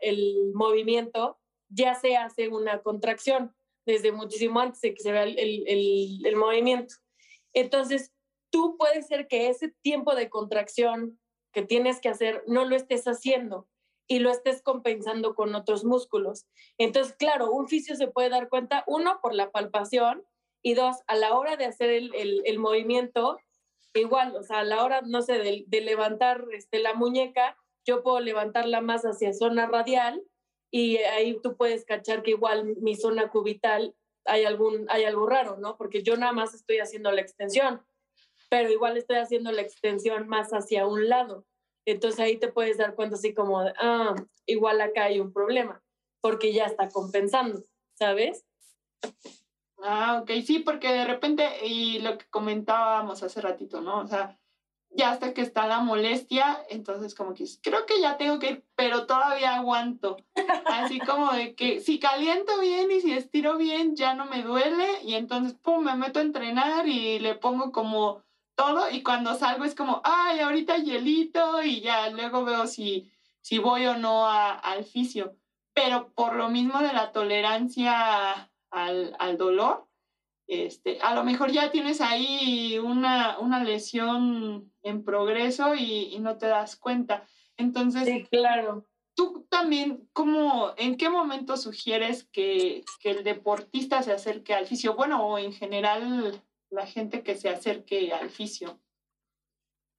el movimiento, ya se hace una contracción, desde muchísimo antes de que se vea el, movimiento. Entonces, tú puede ser que ese tiempo de contracción que tienes que hacer no lo estés haciendo y lo estés compensando con otros músculos. Entonces, claro, un fisio se puede dar cuenta, uno, por la palpación, y dos, a la hora de hacer el, el movimiento, igual, o sea, a la hora, no sé, de, levantar este, la muñeca, yo puedo levantarla más hacia zona radial y ahí tú puedes cachar que igual mi zona cubital hay, algún, hay algo raro, ¿no? Porque yo nada más estoy haciendo la extensión, pero igual estoy haciendo la extensión más hacia un lado. Entonces ahí te puedes dar cuenta así como, ah, igual acá hay un problema, porque ya está compensando, ¿sabes? Ah, ok, sí, porque de repente, y lo que comentábamos hace ratito, ¿no? O sea, ya hasta que está la molestia, entonces como que creo que ya tengo que ir, pero todavía aguanto. Así como de que si caliento bien y si estiro bien, ya no me duele y entonces, pum, me meto a entrenar y le pongo como todo y cuando salgo es como, ay, ahorita hielito y ya luego veo si, si voy o no al fisio. Pero por lo mismo de la tolerancia al, dolor, este, a lo mejor ya tienes ahí una, una lesión en progreso y, no te das cuenta. Entonces, sí, claro. Tú también, ¿cómo, ¿en qué momento sugieres que, que, el deportista se acerque al fisio? Bueno, o en general la gente que se acerque al fisio.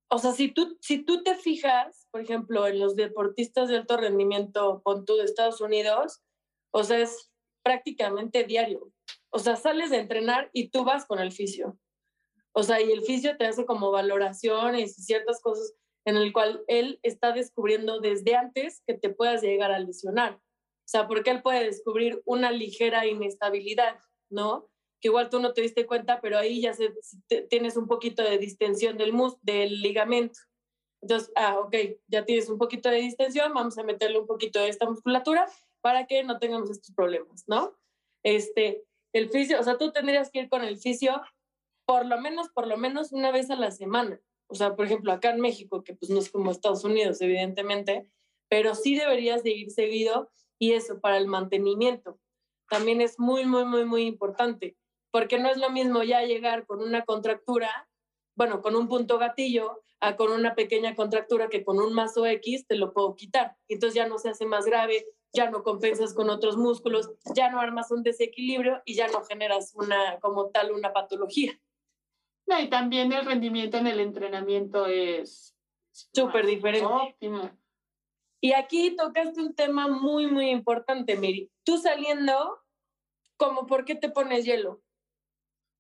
O sea, si tú, si tú te fijas, por ejemplo, en los deportistas de alto rendimiento, con tú de Estados Unidos, o sea, es prácticamente diario. O sea, sales de entrenar y tú vas con el fisio. O sea, y el fisio te hace como valoraciones y ciertas cosas en el cual él está descubriendo desde antes que te puedas llegar a lesionar. O sea, porque él puede descubrir una ligera inestabilidad, ¿no? Que igual tú no te diste cuenta, pero ahí ya se, tienes un poquito de distensión del, mus, del ligamento. Entonces, ah, ok, ya tienes un poquito de distensión, vamos a meterle un poquito de esta musculatura para que no tengamos estos problemas, ¿no? Este, el fisio, o sea, tú tendrías que ir con el fisio por lo menos, por lo menos una vez a la semana. O sea, por ejemplo, acá en México, que pues no es como Estados Unidos, evidentemente, pero sí deberías de ir seguido y eso para el mantenimiento. También es muy, muy, muy, muy importante, porque no es lo mismo ya llegar con una contractura, bueno, con un punto gatillo, a con una pequeña contractura que con un mazo X te lo puedo quitar. Entonces ya no se hace más grave, ya no compensas con otros músculos, ya no armas un desequilibrio y ya no generas una, como tal, una patología. No, y también el rendimiento en el entrenamiento es súper diferente. Óptimo. Y aquí tocaste un tema muy, muy importante, Miri. Tú saliendo, ¿cómo por qué te pones hielo?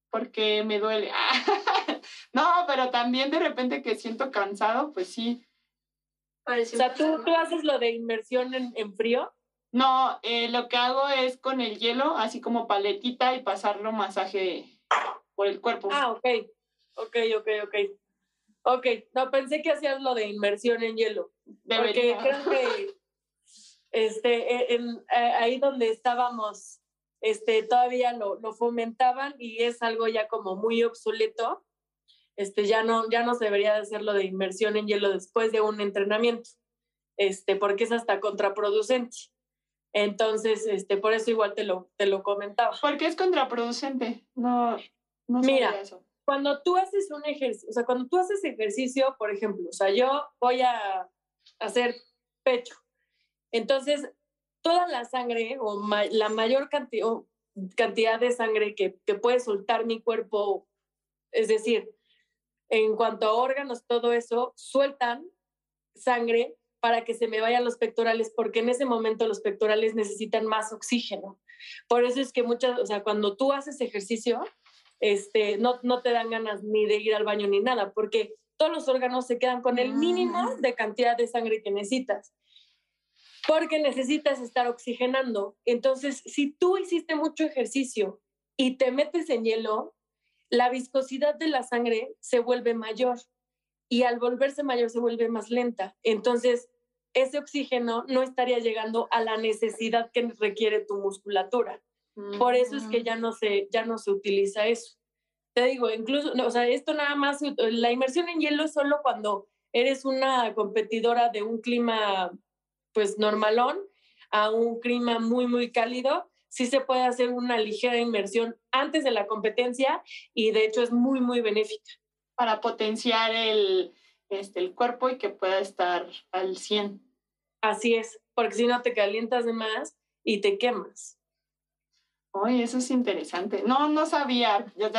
Porque me duele. no, pero también de repente que siento cansado, pues sí. o sea, ¿tú, ¿tú, haces lo de inmersión en, en frío? No, eh, lo que hago es con el hielo, así como paletita y pasarlo masaje por el cuerpo. Ah, ok. Ok, ok, ok. Ok, no, pensé que hacías lo de inmersión en hielo. Porque creo que este, e, en, ahí donde estábamos, este, todavía lo, lo, fomentaban y es algo ya como muy obsoleto. Este, ya, no, ya no se debería de hacer lo de inmersión en hielo después de un entrenamiento, este, porque es hasta contraproducente. Entonces, este, por eso igual te lo, te lo comentaba. ¿Por qué es contraproducente? No, no Mira, eso cuando tú haces un ejercicio, o sea, cuando tú haces ejercicio, por ejemplo, o sea, yo voy a hacer pecho, entonces toda la sangre o la mayor cantidad, cantidad de sangre que, que puede soltar mi cuerpo, es decir, en cuanto a órganos, todo eso, sueltan sangre para que se me vayan los pectorales, porque en ese momento los pectorales necesitan más oxígeno. Por eso es que muchas, o sea, cuando tú haces ejercicio, este, no, no te dan ganas ni de ir al baño ni nada, porque todos los órganos se quedan con el mínimo ah. de cantidad de sangre que necesitas, porque necesitas estar oxigenando. Entonces, si tú hiciste mucho ejercicio y te metes en hielo, la viscosidad de la sangre se vuelve mayor y al volverse mayor se vuelve más lenta. Entonces, ese oxígeno no estaría llegando a la necesidad que requiere tu musculatura. Por eso es que ya no se, ya no se utiliza eso. Te digo, incluso, o sea, esto nada más, la inmersión en hielo es solo cuando eres una competidora de un clima, pues, normalón a un clima muy, muy cálido. Sí se puede hacer una ligera inmersión antes de la competencia y de hecho es muy, muy benéfica. Para potenciar el, este, el cuerpo y que pueda estar al 100. Así es, porque si no te calientas de más y te quemas. Oye, eso es interesante. No, no sabía. Yo,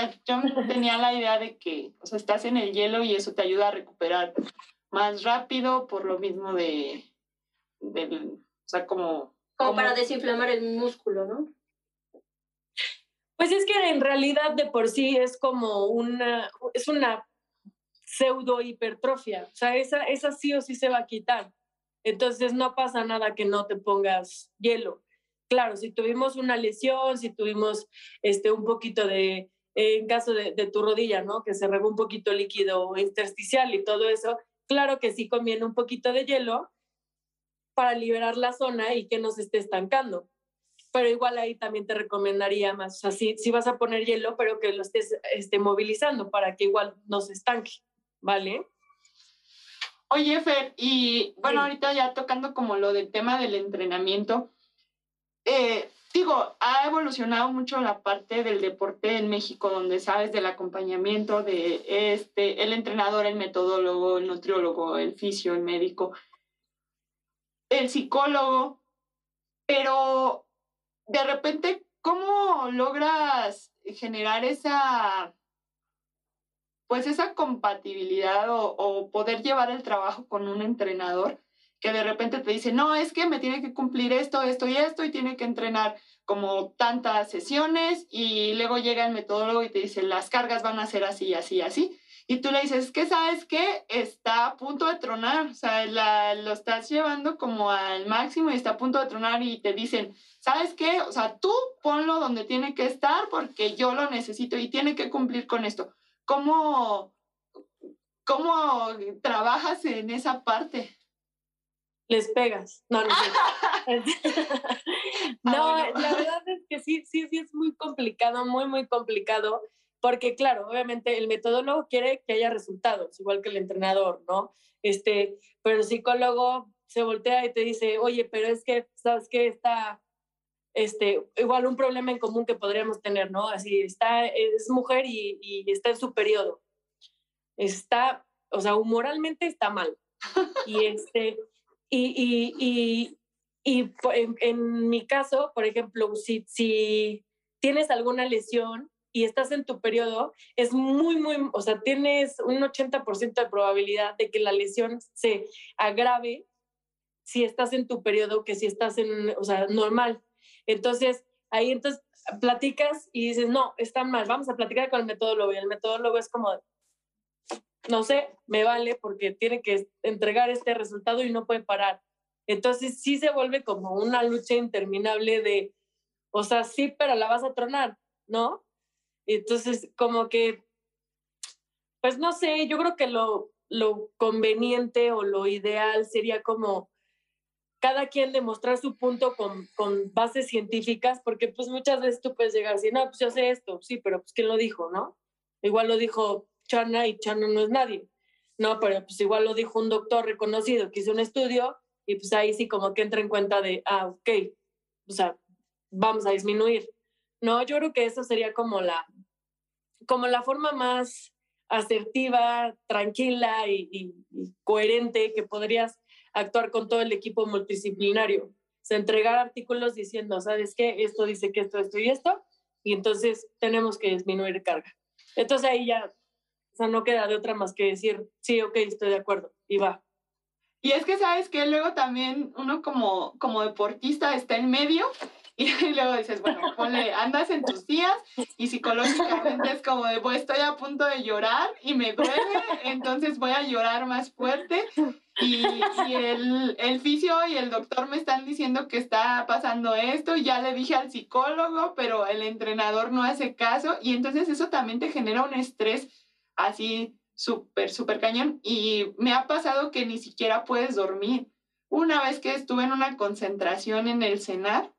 tenía la idea de que, o sea, estás en el hielo y eso te ayuda a recuperar más rápido por lo mismo de, o sea, como... Como, para desinflamar el músculo, ¿no? Pues es que en realidad de por sí es como una, es una pseudo hipertrofia. O sea, esa, esa sí o sí se va a quitar. Entonces no pasa nada que no te pongas hielo claro, si tuvimos una lesión, si tuvimos este, un poquito de, en caso de, tu rodilla, ¿no? Que se regó un poquito líquido intersticial y todo eso, claro que sí conviene un poquito de hielo para liberar la zona y que no se esté estancando. Pero igual ahí también te recomendaría más, o sea, si, vas a poner hielo, pero que lo estés este, movilizando para que igual no se estanque, ¿vale? Oye, Fer, y bueno, ahorita ya tocando como lo del tema del entrenamiento, eh, digo, ha evolucionado mucho la parte del deporte en México, donde sabes del acompañamiento de este, el entrenador, el metodólogo, el nutriólogo, el fisio, el médico, el psicólogo, pero de repente, ¿cómo logras generar esa, pues esa compatibilidad o, poder llevar el trabajo con un entrenador? que de repente te dice, no, es que me tiene que cumplir esto, esto y esto y tiene que entrenar como tantas sesiones y luego llega el metodólogo y te dice, las cargas van a ser así, así, así. Y tú le dices, que sabes que está a punto de tronar, o sea, la, lo estás llevando como al máximo y está a punto de tronar y te dicen, ¿sabes qué? O sea, tú ponlo donde tiene que estar porque yo lo necesito y tiene que cumplir con esto. ¿Cómo, cómo trabajas en esa parte? les pegas. No, no, no, la verdad es que sí, sí, sí es muy complicado, muy, muy complicado, porque claro, obviamente el metodólogo quiere que haya resultados, igual que el entrenador, ¿no? Este, pero el psicólogo se voltea y te dice, oye, pero es que, ¿sabes qué? Está, este, igual un problema en común que podríamos tener, ¿no? Así, está, es mujer y, está en su periodo. Está, o sea, moralmente está mal. Y este, y, y, y, en, mi caso, por ejemplo, si, si tienes alguna lesión y estás en tu periodo, es muy, muy, o sea, tienes un 80% de probabilidad de que la lesión se agrave si estás en tu periodo que si estás en, o sea, normal. Entonces, ahí entonces platicas y dices, no, está mal, vamos a platicar con el metodólogo. Y el metodólogo es como, no sé, me vale porque tiene que entregar este resultado y no puede parar. Entonces sí se vuelve como una lucha interminable de, o sea, sí, pero la vas a tronar, ¿no? Entonces, como que, pues no sé, yo creo que lo, lo conveniente o lo ideal sería como cada quien demostrar su punto con, con, bases científicas, porque pues muchas veces tú puedes llegar así, no, pues yo sé esto, sí, pero pues ¿quién lo dijo, no? Igual lo dijo Chana y Chana no es nadie. No, pero pues igual lo dijo un doctor reconocido que hizo un estudio y pues ahí sí como que entra en cuenta de, ah, ok, o sea, vamos a disminuir. No, yo creo que eso sería como la, como la forma más asertiva, tranquila y, coherente que podrías actuar con todo el equipo multidisciplinario. O sea, entregar artículos diciendo, ¿sabes qué? Esto dice que esto, esto y esto, y entonces tenemos que disminuir carga. Entonces ahí ya o sea, no queda de otra más que decir, sí, ok, estoy de acuerdo, y va. Y es que sabes que luego también uno como, como deportista está en medio y luego dices, bueno, ponle, andas en tus días y psicológicamente es como de, pues estoy a punto de llorar y me duele, entonces voy a llorar más fuerte. Y, y el, el fisio y el doctor me están diciendo que está pasando esto, ya le dije al psicólogo, pero el entrenador no hace caso y entonces eso también te genera un estrés así súper, súper cañón. Y me ha pasado que ni siquiera puedes dormir. Una vez que estuve en una concentración en el cenar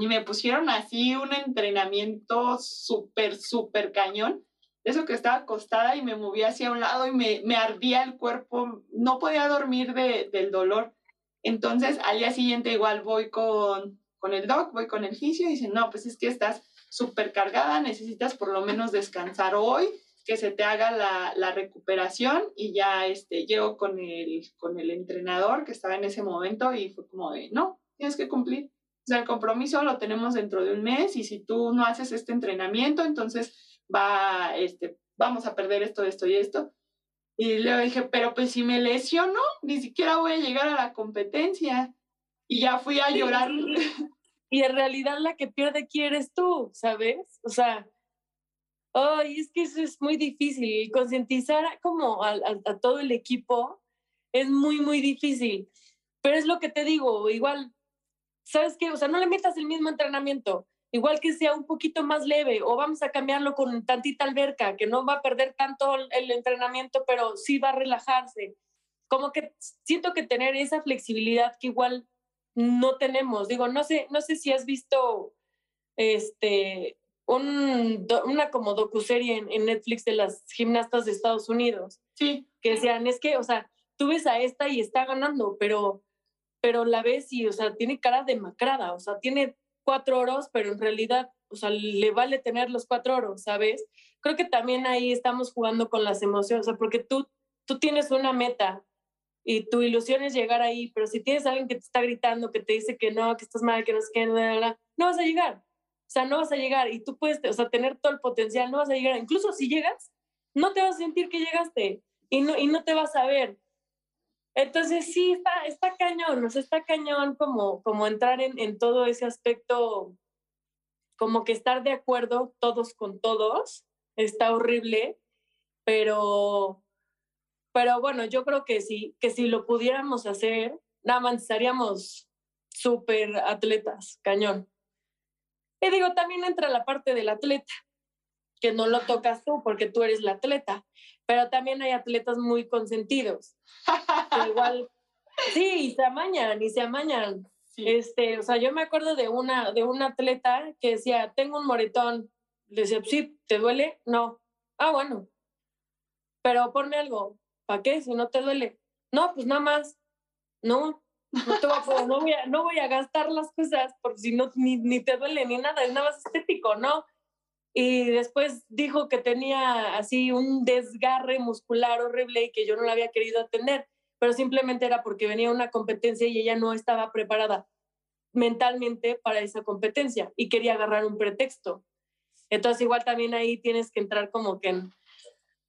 y me pusieron así un entrenamiento súper, súper cañón. Eso que estaba acostada y me movía hacia un lado y me, me ardía el cuerpo, no podía dormir de, del dolor. Entonces, al día siguiente igual voy con, con el doc, voy con el fisio y dicen, no, pues es que estás súper cargada, necesitas por lo menos descansar hoy que se te haga la, la, recuperación y ya este, llego con el, con el entrenador que estaba en ese momento y fue como de, no, tienes que cumplir. O sea, el compromiso lo tenemos dentro de un mes y si tú no haces este entrenamiento, entonces va, este, vamos a perder esto, esto y esto. Y le dije, pero pues si me lesiono, ni siquiera voy a llegar a la competencia. Y ya fui a llorar. Y en realidad la que pierde aquí eres tú, ¿sabes? O sea, Ay, es que eso es muy difícil. Concientizar como a, a, todo el equipo es muy, muy difícil. Pero es lo que te digo, igual, ¿sabes qué? O sea, no le metas el mismo entrenamiento. Igual que sea un poquito más leve o vamos a cambiarlo con tantita alberca, que no va a perder tanto el entrenamiento, pero sí va a relajarse. Como que siento que tener esa flexibilidad que igual no tenemos. Digo, no sé, no sé si has visto este un, una como docuserie en, en Netflix de las gimnastas de Estados Unidos. Sí. Que decían, es que, o sea, tú ves a esta y está ganando, pero, pero la ves y, o sea, tiene cara demacrada, o sea, tiene cuatro oros, pero en realidad, o sea, le vale tener los cuatro oros, ¿sabes? Creo que también ahí estamos jugando con las emociones, o sea, porque tú, tú tienes una meta y tu ilusión es llegar ahí, pero si tienes a alguien que te está gritando, que te dice que no, que estás mal, que no es que no, no vas a llegar. O sea, no vas a llegar y tú puedes, o sea, tener todo el potencial, no vas a llegar. Incluso si llegas, no te vas a sentir que llegaste y no, y no te vas a ver. Entonces sí, está, cañón, o sea, está cañón como, como entrar en, en todo ese aspecto como que estar de acuerdo todos con todos está horrible, pero, pero bueno, yo creo que sí, que si lo pudiéramos hacer, nada más estaríamos súper atletas, cañón. Y digo, también entra la parte del atleta, que no lo tocas tú porque tú eres la atleta, pero también hay atletas muy consentidos. igual, sí, y se amañan, y se amañan. Este, o sea, yo me acuerdo de una, de una atleta que decía, tengo un moretón. Le decía, sí, ¿te duele? No. Ah, bueno. Pero ponme algo. ¿Para qué? Si no te duele. No, pues nada más. No, no, te voy a, no, voy a, no voy a gastar las cosas porque si no, ni, ni te duele ni nada, es nada más estético, ¿no? Y después dijo que tenía así un desgarre muscular horrible y que yo no la había querido atender pero simplemente era porque venía una competencia y ella no estaba preparada mentalmente para esa competencia y quería agarrar un pretexto. Entonces igual también ahí tienes que entrar como que,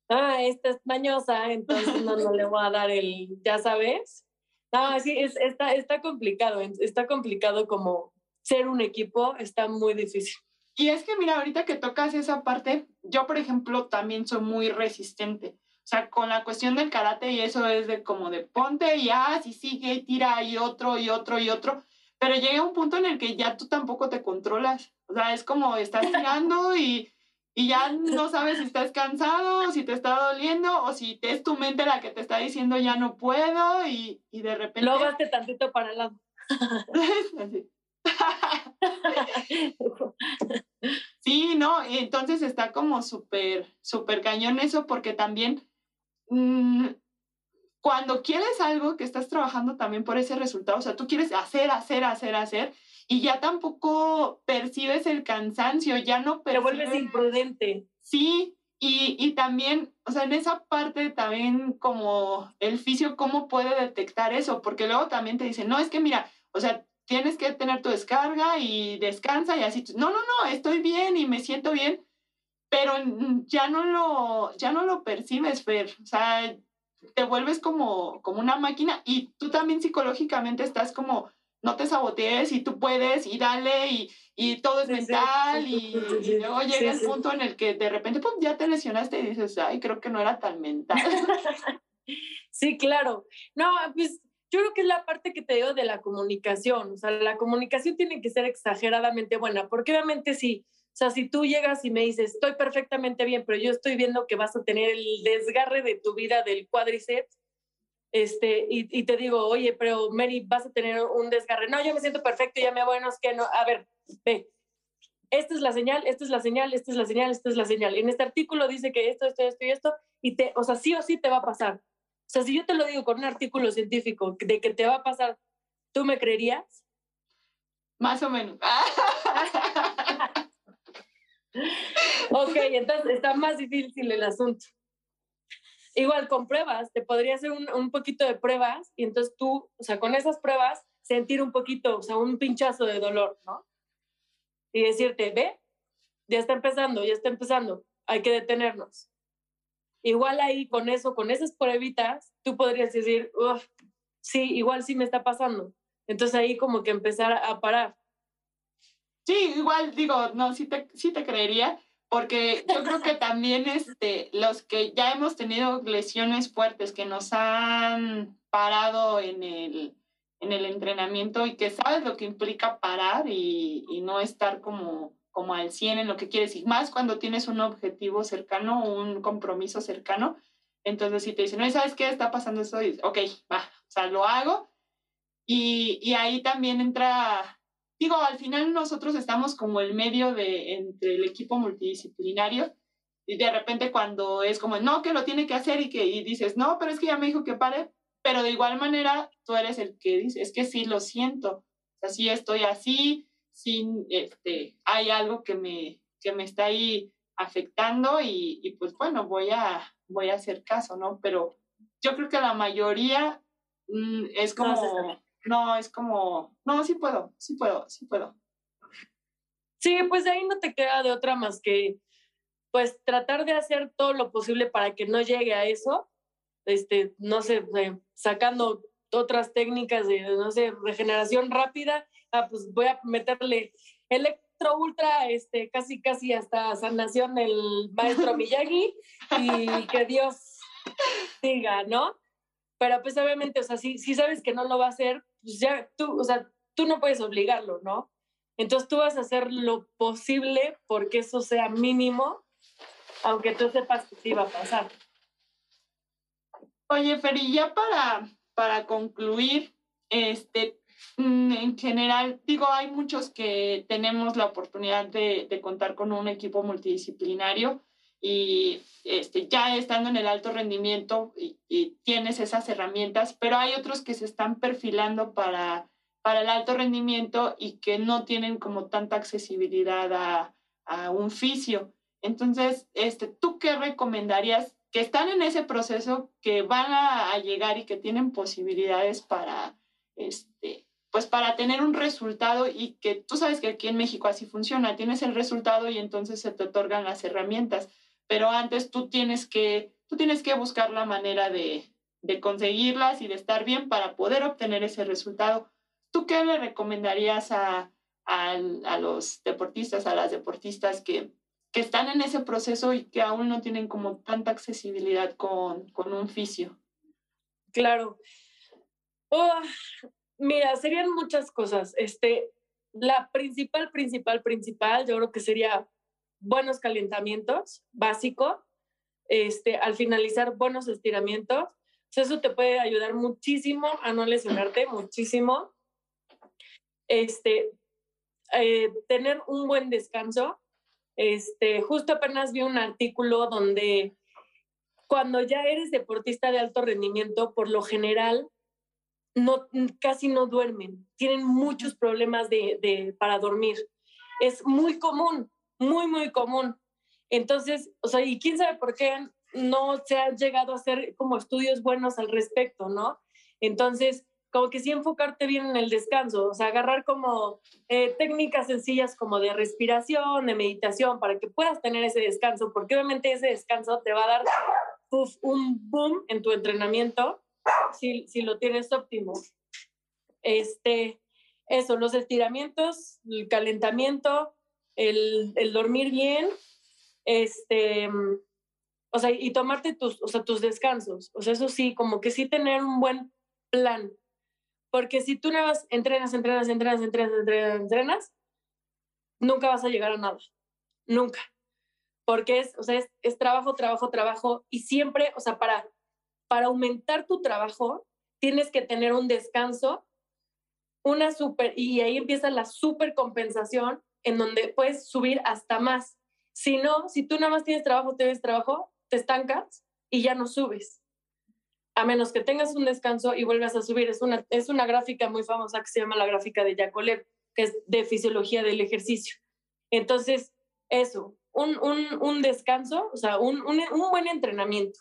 ah, esta es mañosa, entonces no, no le voy a dar el, ya sabes. No, sí, es, está, está complicado, está complicado como ser un equipo, está muy difícil. Y es que mira, ahorita que tocas esa parte, yo por ejemplo también soy muy resistente. O sea, con la cuestión del karate y eso es de como de ponte y haz y sigue y tira y otro y otro y otro. Pero llega un punto en el que ya tú tampoco te controlas. O sea, es como estás tirando y, y ya no sabes si estás cansado, si te está doliendo o si es tu mente la que te está diciendo ya no puedo y, y de repente... Lo gaste tantito para el lado. sí, no, entonces está como súper, súper cañón eso porque también Mm, cuando quieres algo que estás trabajando también por ese resultado, o sea, tú quieres hacer, hacer, hacer, hacer, y ya tampoco percibes el cansancio, ya no percibes... Te vuelves imprudente. Sí, y, y, también, o sea, en esa parte también como el fisio, ¿cómo puede detectar eso? Porque luego también te dicen, no, es que mira, o sea, tienes que tener tu descarga y descansa y así. No, no, no, estoy bien y me siento bien, pero ya no lo, ya no lo percibes, Fer. O sea, te vuelves como, como una máquina y tú también psicológicamente estás como, no te sabotees y tú puedes y dale y, y todo es mental y, luego llega el punto en el que de repente pues, ya te lesionaste y dices, ay, creo que no era tan mental. sí, claro. No, pues yo creo que es la parte que te digo de la comunicación. O sea, la comunicación tiene que ser exageradamente buena, porque obviamente sí o sea, si tú llegas y me dices, estoy perfectamente bien, pero yo estoy viendo que vas a tener el desgarre de tu vida del cuádriceps, este, y, te digo, oye, pero Mary, vas a tener un desgarre. No, yo me siento perfecto, ya me voy, no es que no. A ver, ve, esta es la señal, esta es la señal, esta es la señal, esta es la señal. En este artículo dice que esto, esto, esto y esto, y te, o sea, sí o sí te va a pasar. O sea, si yo te lo digo con un artículo científico de que te va a pasar, ¿tú me creerías? Más o menos. ok, entonces está más difícil el asunto. Igual con pruebas, te podría hacer un, un, poquito de pruebas y entonces tú, o sea, con esas pruebas, sentir un poquito, o sea, un pinchazo de dolor, ¿no? Y decirte, ve, ya está empezando, ya está empezando, hay que detenernos. Igual ahí con eso, con esas pruebitas, tú podrías decir, sí, igual sí me está pasando. Entonces ahí como que empezar a parar. Sí, igual digo, no, sí te, sí te creería, porque yo creo que también este, los que ya hemos tenido lesiones fuertes que nos han parado en el, en el entrenamiento y que sabes lo que implica parar y, y no estar como, como al 100 en lo que quieres, y más cuando tienes un objetivo cercano, un compromiso cercano, entonces si te dicen, no, ¿sabes qué está pasando eso? Y, ok, va, o sea, lo hago. Y, y ahí también entra digo, al final nosotros estamos como el medio de entre el equipo multidisciplinario y de repente cuando es como, no, que lo tiene que hacer y que y dices, no, pero es que ya me dijo que pare, pero de igual manera tú eres el que dice, es que sí lo siento, o sea, sí estoy así, sí, este, hay algo que me, que me está ahí afectando y, y pues bueno, voy a, voy a hacer caso, ¿no? Pero yo creo que la mayoría mm, es como no, es como, no, sí puedo, sí puedo, sí puedo. Sí, pues ahí no te queda de otra más que, pues, tratar de hacer todo lo posible para que no llegue a eso, este, no sé, eh, sacando otras técnicas de, no sé, regeneración rápida, ah, pues voy a meterle electro ultra, este, casi, casi hasta sanación del maestro Miyagi y que Dios diga, ¿no? Pero pues obviamente, o sea, si, si sabes que no lo va a hacer, pues ya tú, o sea, tú no puedes obligarlo, ¿no? Entonces tú vas a hacer lo posible porque eso sea mínimo, aunque tú sepas que sí va a pasar. Oye, Feri, ya para, para concluir, este, en general, digo, hay muchos que tenemos la oportunidad de, de contar con un equipo multidisciplinario y este, ya estando en el alto rendimiento y, y, tienes esas herramientas, pero hay otros que se están perfilando para, para el alto rendimiento y que no tienen como tanta accesibilidad a, a un fisio. Entonces, este, ¿tú qué recomendarías que están en ese proceso, que van a, a llegar y que tienen posibilidades para, este, pues para tener un resultado y que tú sabes que aquí en México así funciona, tienes el resultado y entonces se te otorgan las herramientas pero antes tú tienes que, tú tienes que buscar la manera de, de conseguirlas y de estar bien para poder obtener ese resultado. ¿Tú qué le recomendarías a, a, los deportistas, a las deportistas que, que, están en ese proceso y que aún no tienen como tanta accesibilidad con, con un fisio? Claro. Oh, mira, serían muchas cosas. Este, la principal, principal, principal, yo creo que sería buenos calentamientos, básico, este, al finalizar buenos estiramientos. eso te puede ayudar muchísimo a no lesionarte, muchísimo. Este, eh, tener un buen descanso. Este, justo apenas vi un artículo donde cuando ya eres deportista de alto rendimiento, por lo general, no, casi no duermen. Tienen muchos problemas de, de, para dormir. Es muy común muy, muy común. Entonces, o sea, y quién sabe por qué no se han llegado a hacer como estudios buenos al respecto, ¿no? Entonces, como que sí enfocarte bien en el descanso, o sea, agarrar como eh, técnicas sencillas como de respiración, de meditación, para que puedas tener ese descanso, porque obviamente ese descanso te va a dar un boom en tu entrenamiento si, si lo tienes óptimo. Este, eso, los estiramientos, el calentamiento, el, el dormir bien, este, o sea, y tomarte tus, o sea, tus descansos. O sea, eso sí, como que sí tener un buen plan. Porque si tú nada más entrenas, entrenas, entrenas, entrenas, entrenas, entrenas, nunca vas a llegar a nada. Nunca. Porque es, o sea, es, es trabajo, trabajo, trabajo. Y siempre, o sea, para, para aumentar tu trabajo, tienes que tener un descanso, una super, y ahí empieza la super compensación en donde puedes subir hasta más. Si no, si tú nada más tienes trabajo, tienes trabajo, te estancas y ya no subes. A menos que tengas un descanso y vuelvas a subir. Es una, es una gráfica muy famosa que se llama la gráfica de Yacolev, que es de fisiología del ejercicio. Entonces, eso, un, un, un descanso, o sea, un, un buen entrenamiento,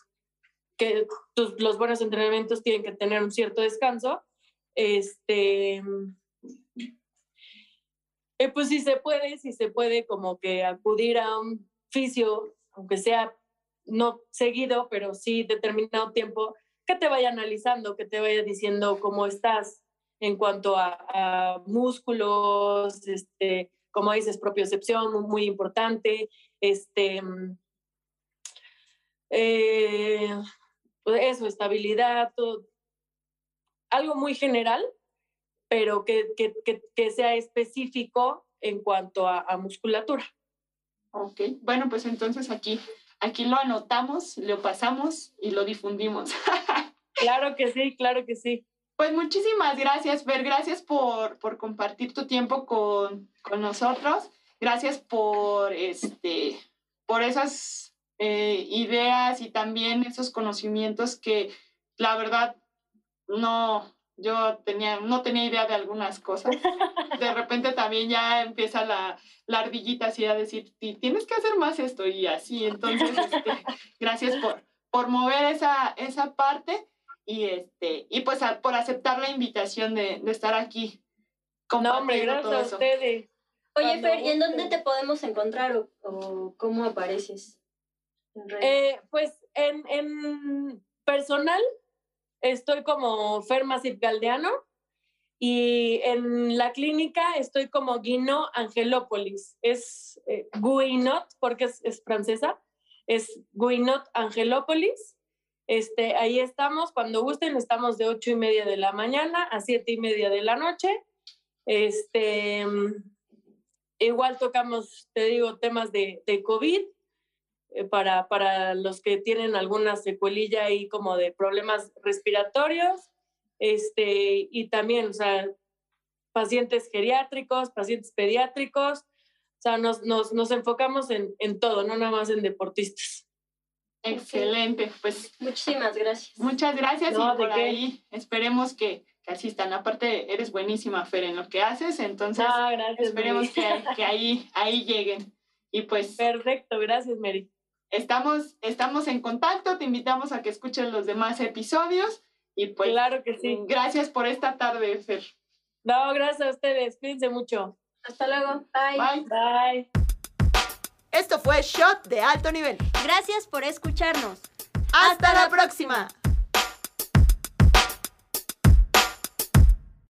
que los buenos entrenamientos tienen que tener un cierto descanso. Este, eh, pues si se puede, si se puede como que acudir a un fisio, aunque sea no seguido, pero sí determinado tiempo, que te vaya analizando, que te vaya diciendo cómo estás en cuanto a, músculos, este, como dices, propiocepción, muy importante, este, eh, eso, estabilidad, todo, algo muy general, pero que, que, que, que sea específico en cuanto a, a, musculatura. Ok, bueno, pues entonces aquí, aquí lo anotamos, lo pasamos y lo difundimos. claro que sí, claro que sí. Pues muchísimas gracias, Fer, gracias por, por compartir tu tiempo con, con nosotros, gracias por, este, por esas eh, ideas y también esos conocimientos que la verdad no, yo tenía, no tenía idea de algunas cosas. De repente también ya empieza la, la ardillita así a decir, tienes que hacer más esto y así. Entonces, este, gracias por, por mover esa, esa parte y, este, y pues a, por aceptar la invitación de, de estar aquí. No, hombre, gracias a ustedes. Oye, Fer, ¿y en dónde te podemos encontrar o, o cómo apareces? Eh, pues en, en personal estoy como Fermasip Galdeano Y en la clínica estoy como Guino Angelópolis. Es eh, Guinot, porque es, es, francesa. Es Guinot Angelópolis. Este, ahí estamos. Cuando gusten, estamos de ocho y media de la mañana a siete y media de la noche. Este, igual tocamos, te digo, temas de, de COVID. Eh, para, para los que tienen alguna secuelilla ahí como de problemas respiratorios, este, y también, o sea, pacientes geriátricos, pacientes pediátricos, o sea, nos, nos, nos enfocamos en, en, todo, no nada más en deportistas. Excelente, pues muchísimas gracias. Muchas gracias y por ahí esperemos que, que, asistan. Aparte, eres buenísima, Fer, en lo que haces, entonces ah, gracias, esperemos que, que, ahí, ahí lleguen. Y pues... Perfecto, gracias, Mary. Estamos, estamos en contacto, te invitamos a que escuchen los demás episodios y pues claro que sí. Gracias por esta tarde, Fer. No, gracias a ustedes. Cuídense mucho. Hasta luego. Bye. Bye. Esto fue Shot de alto nivel. Gracias por escucharnos. Hasta, Hasta la próxima.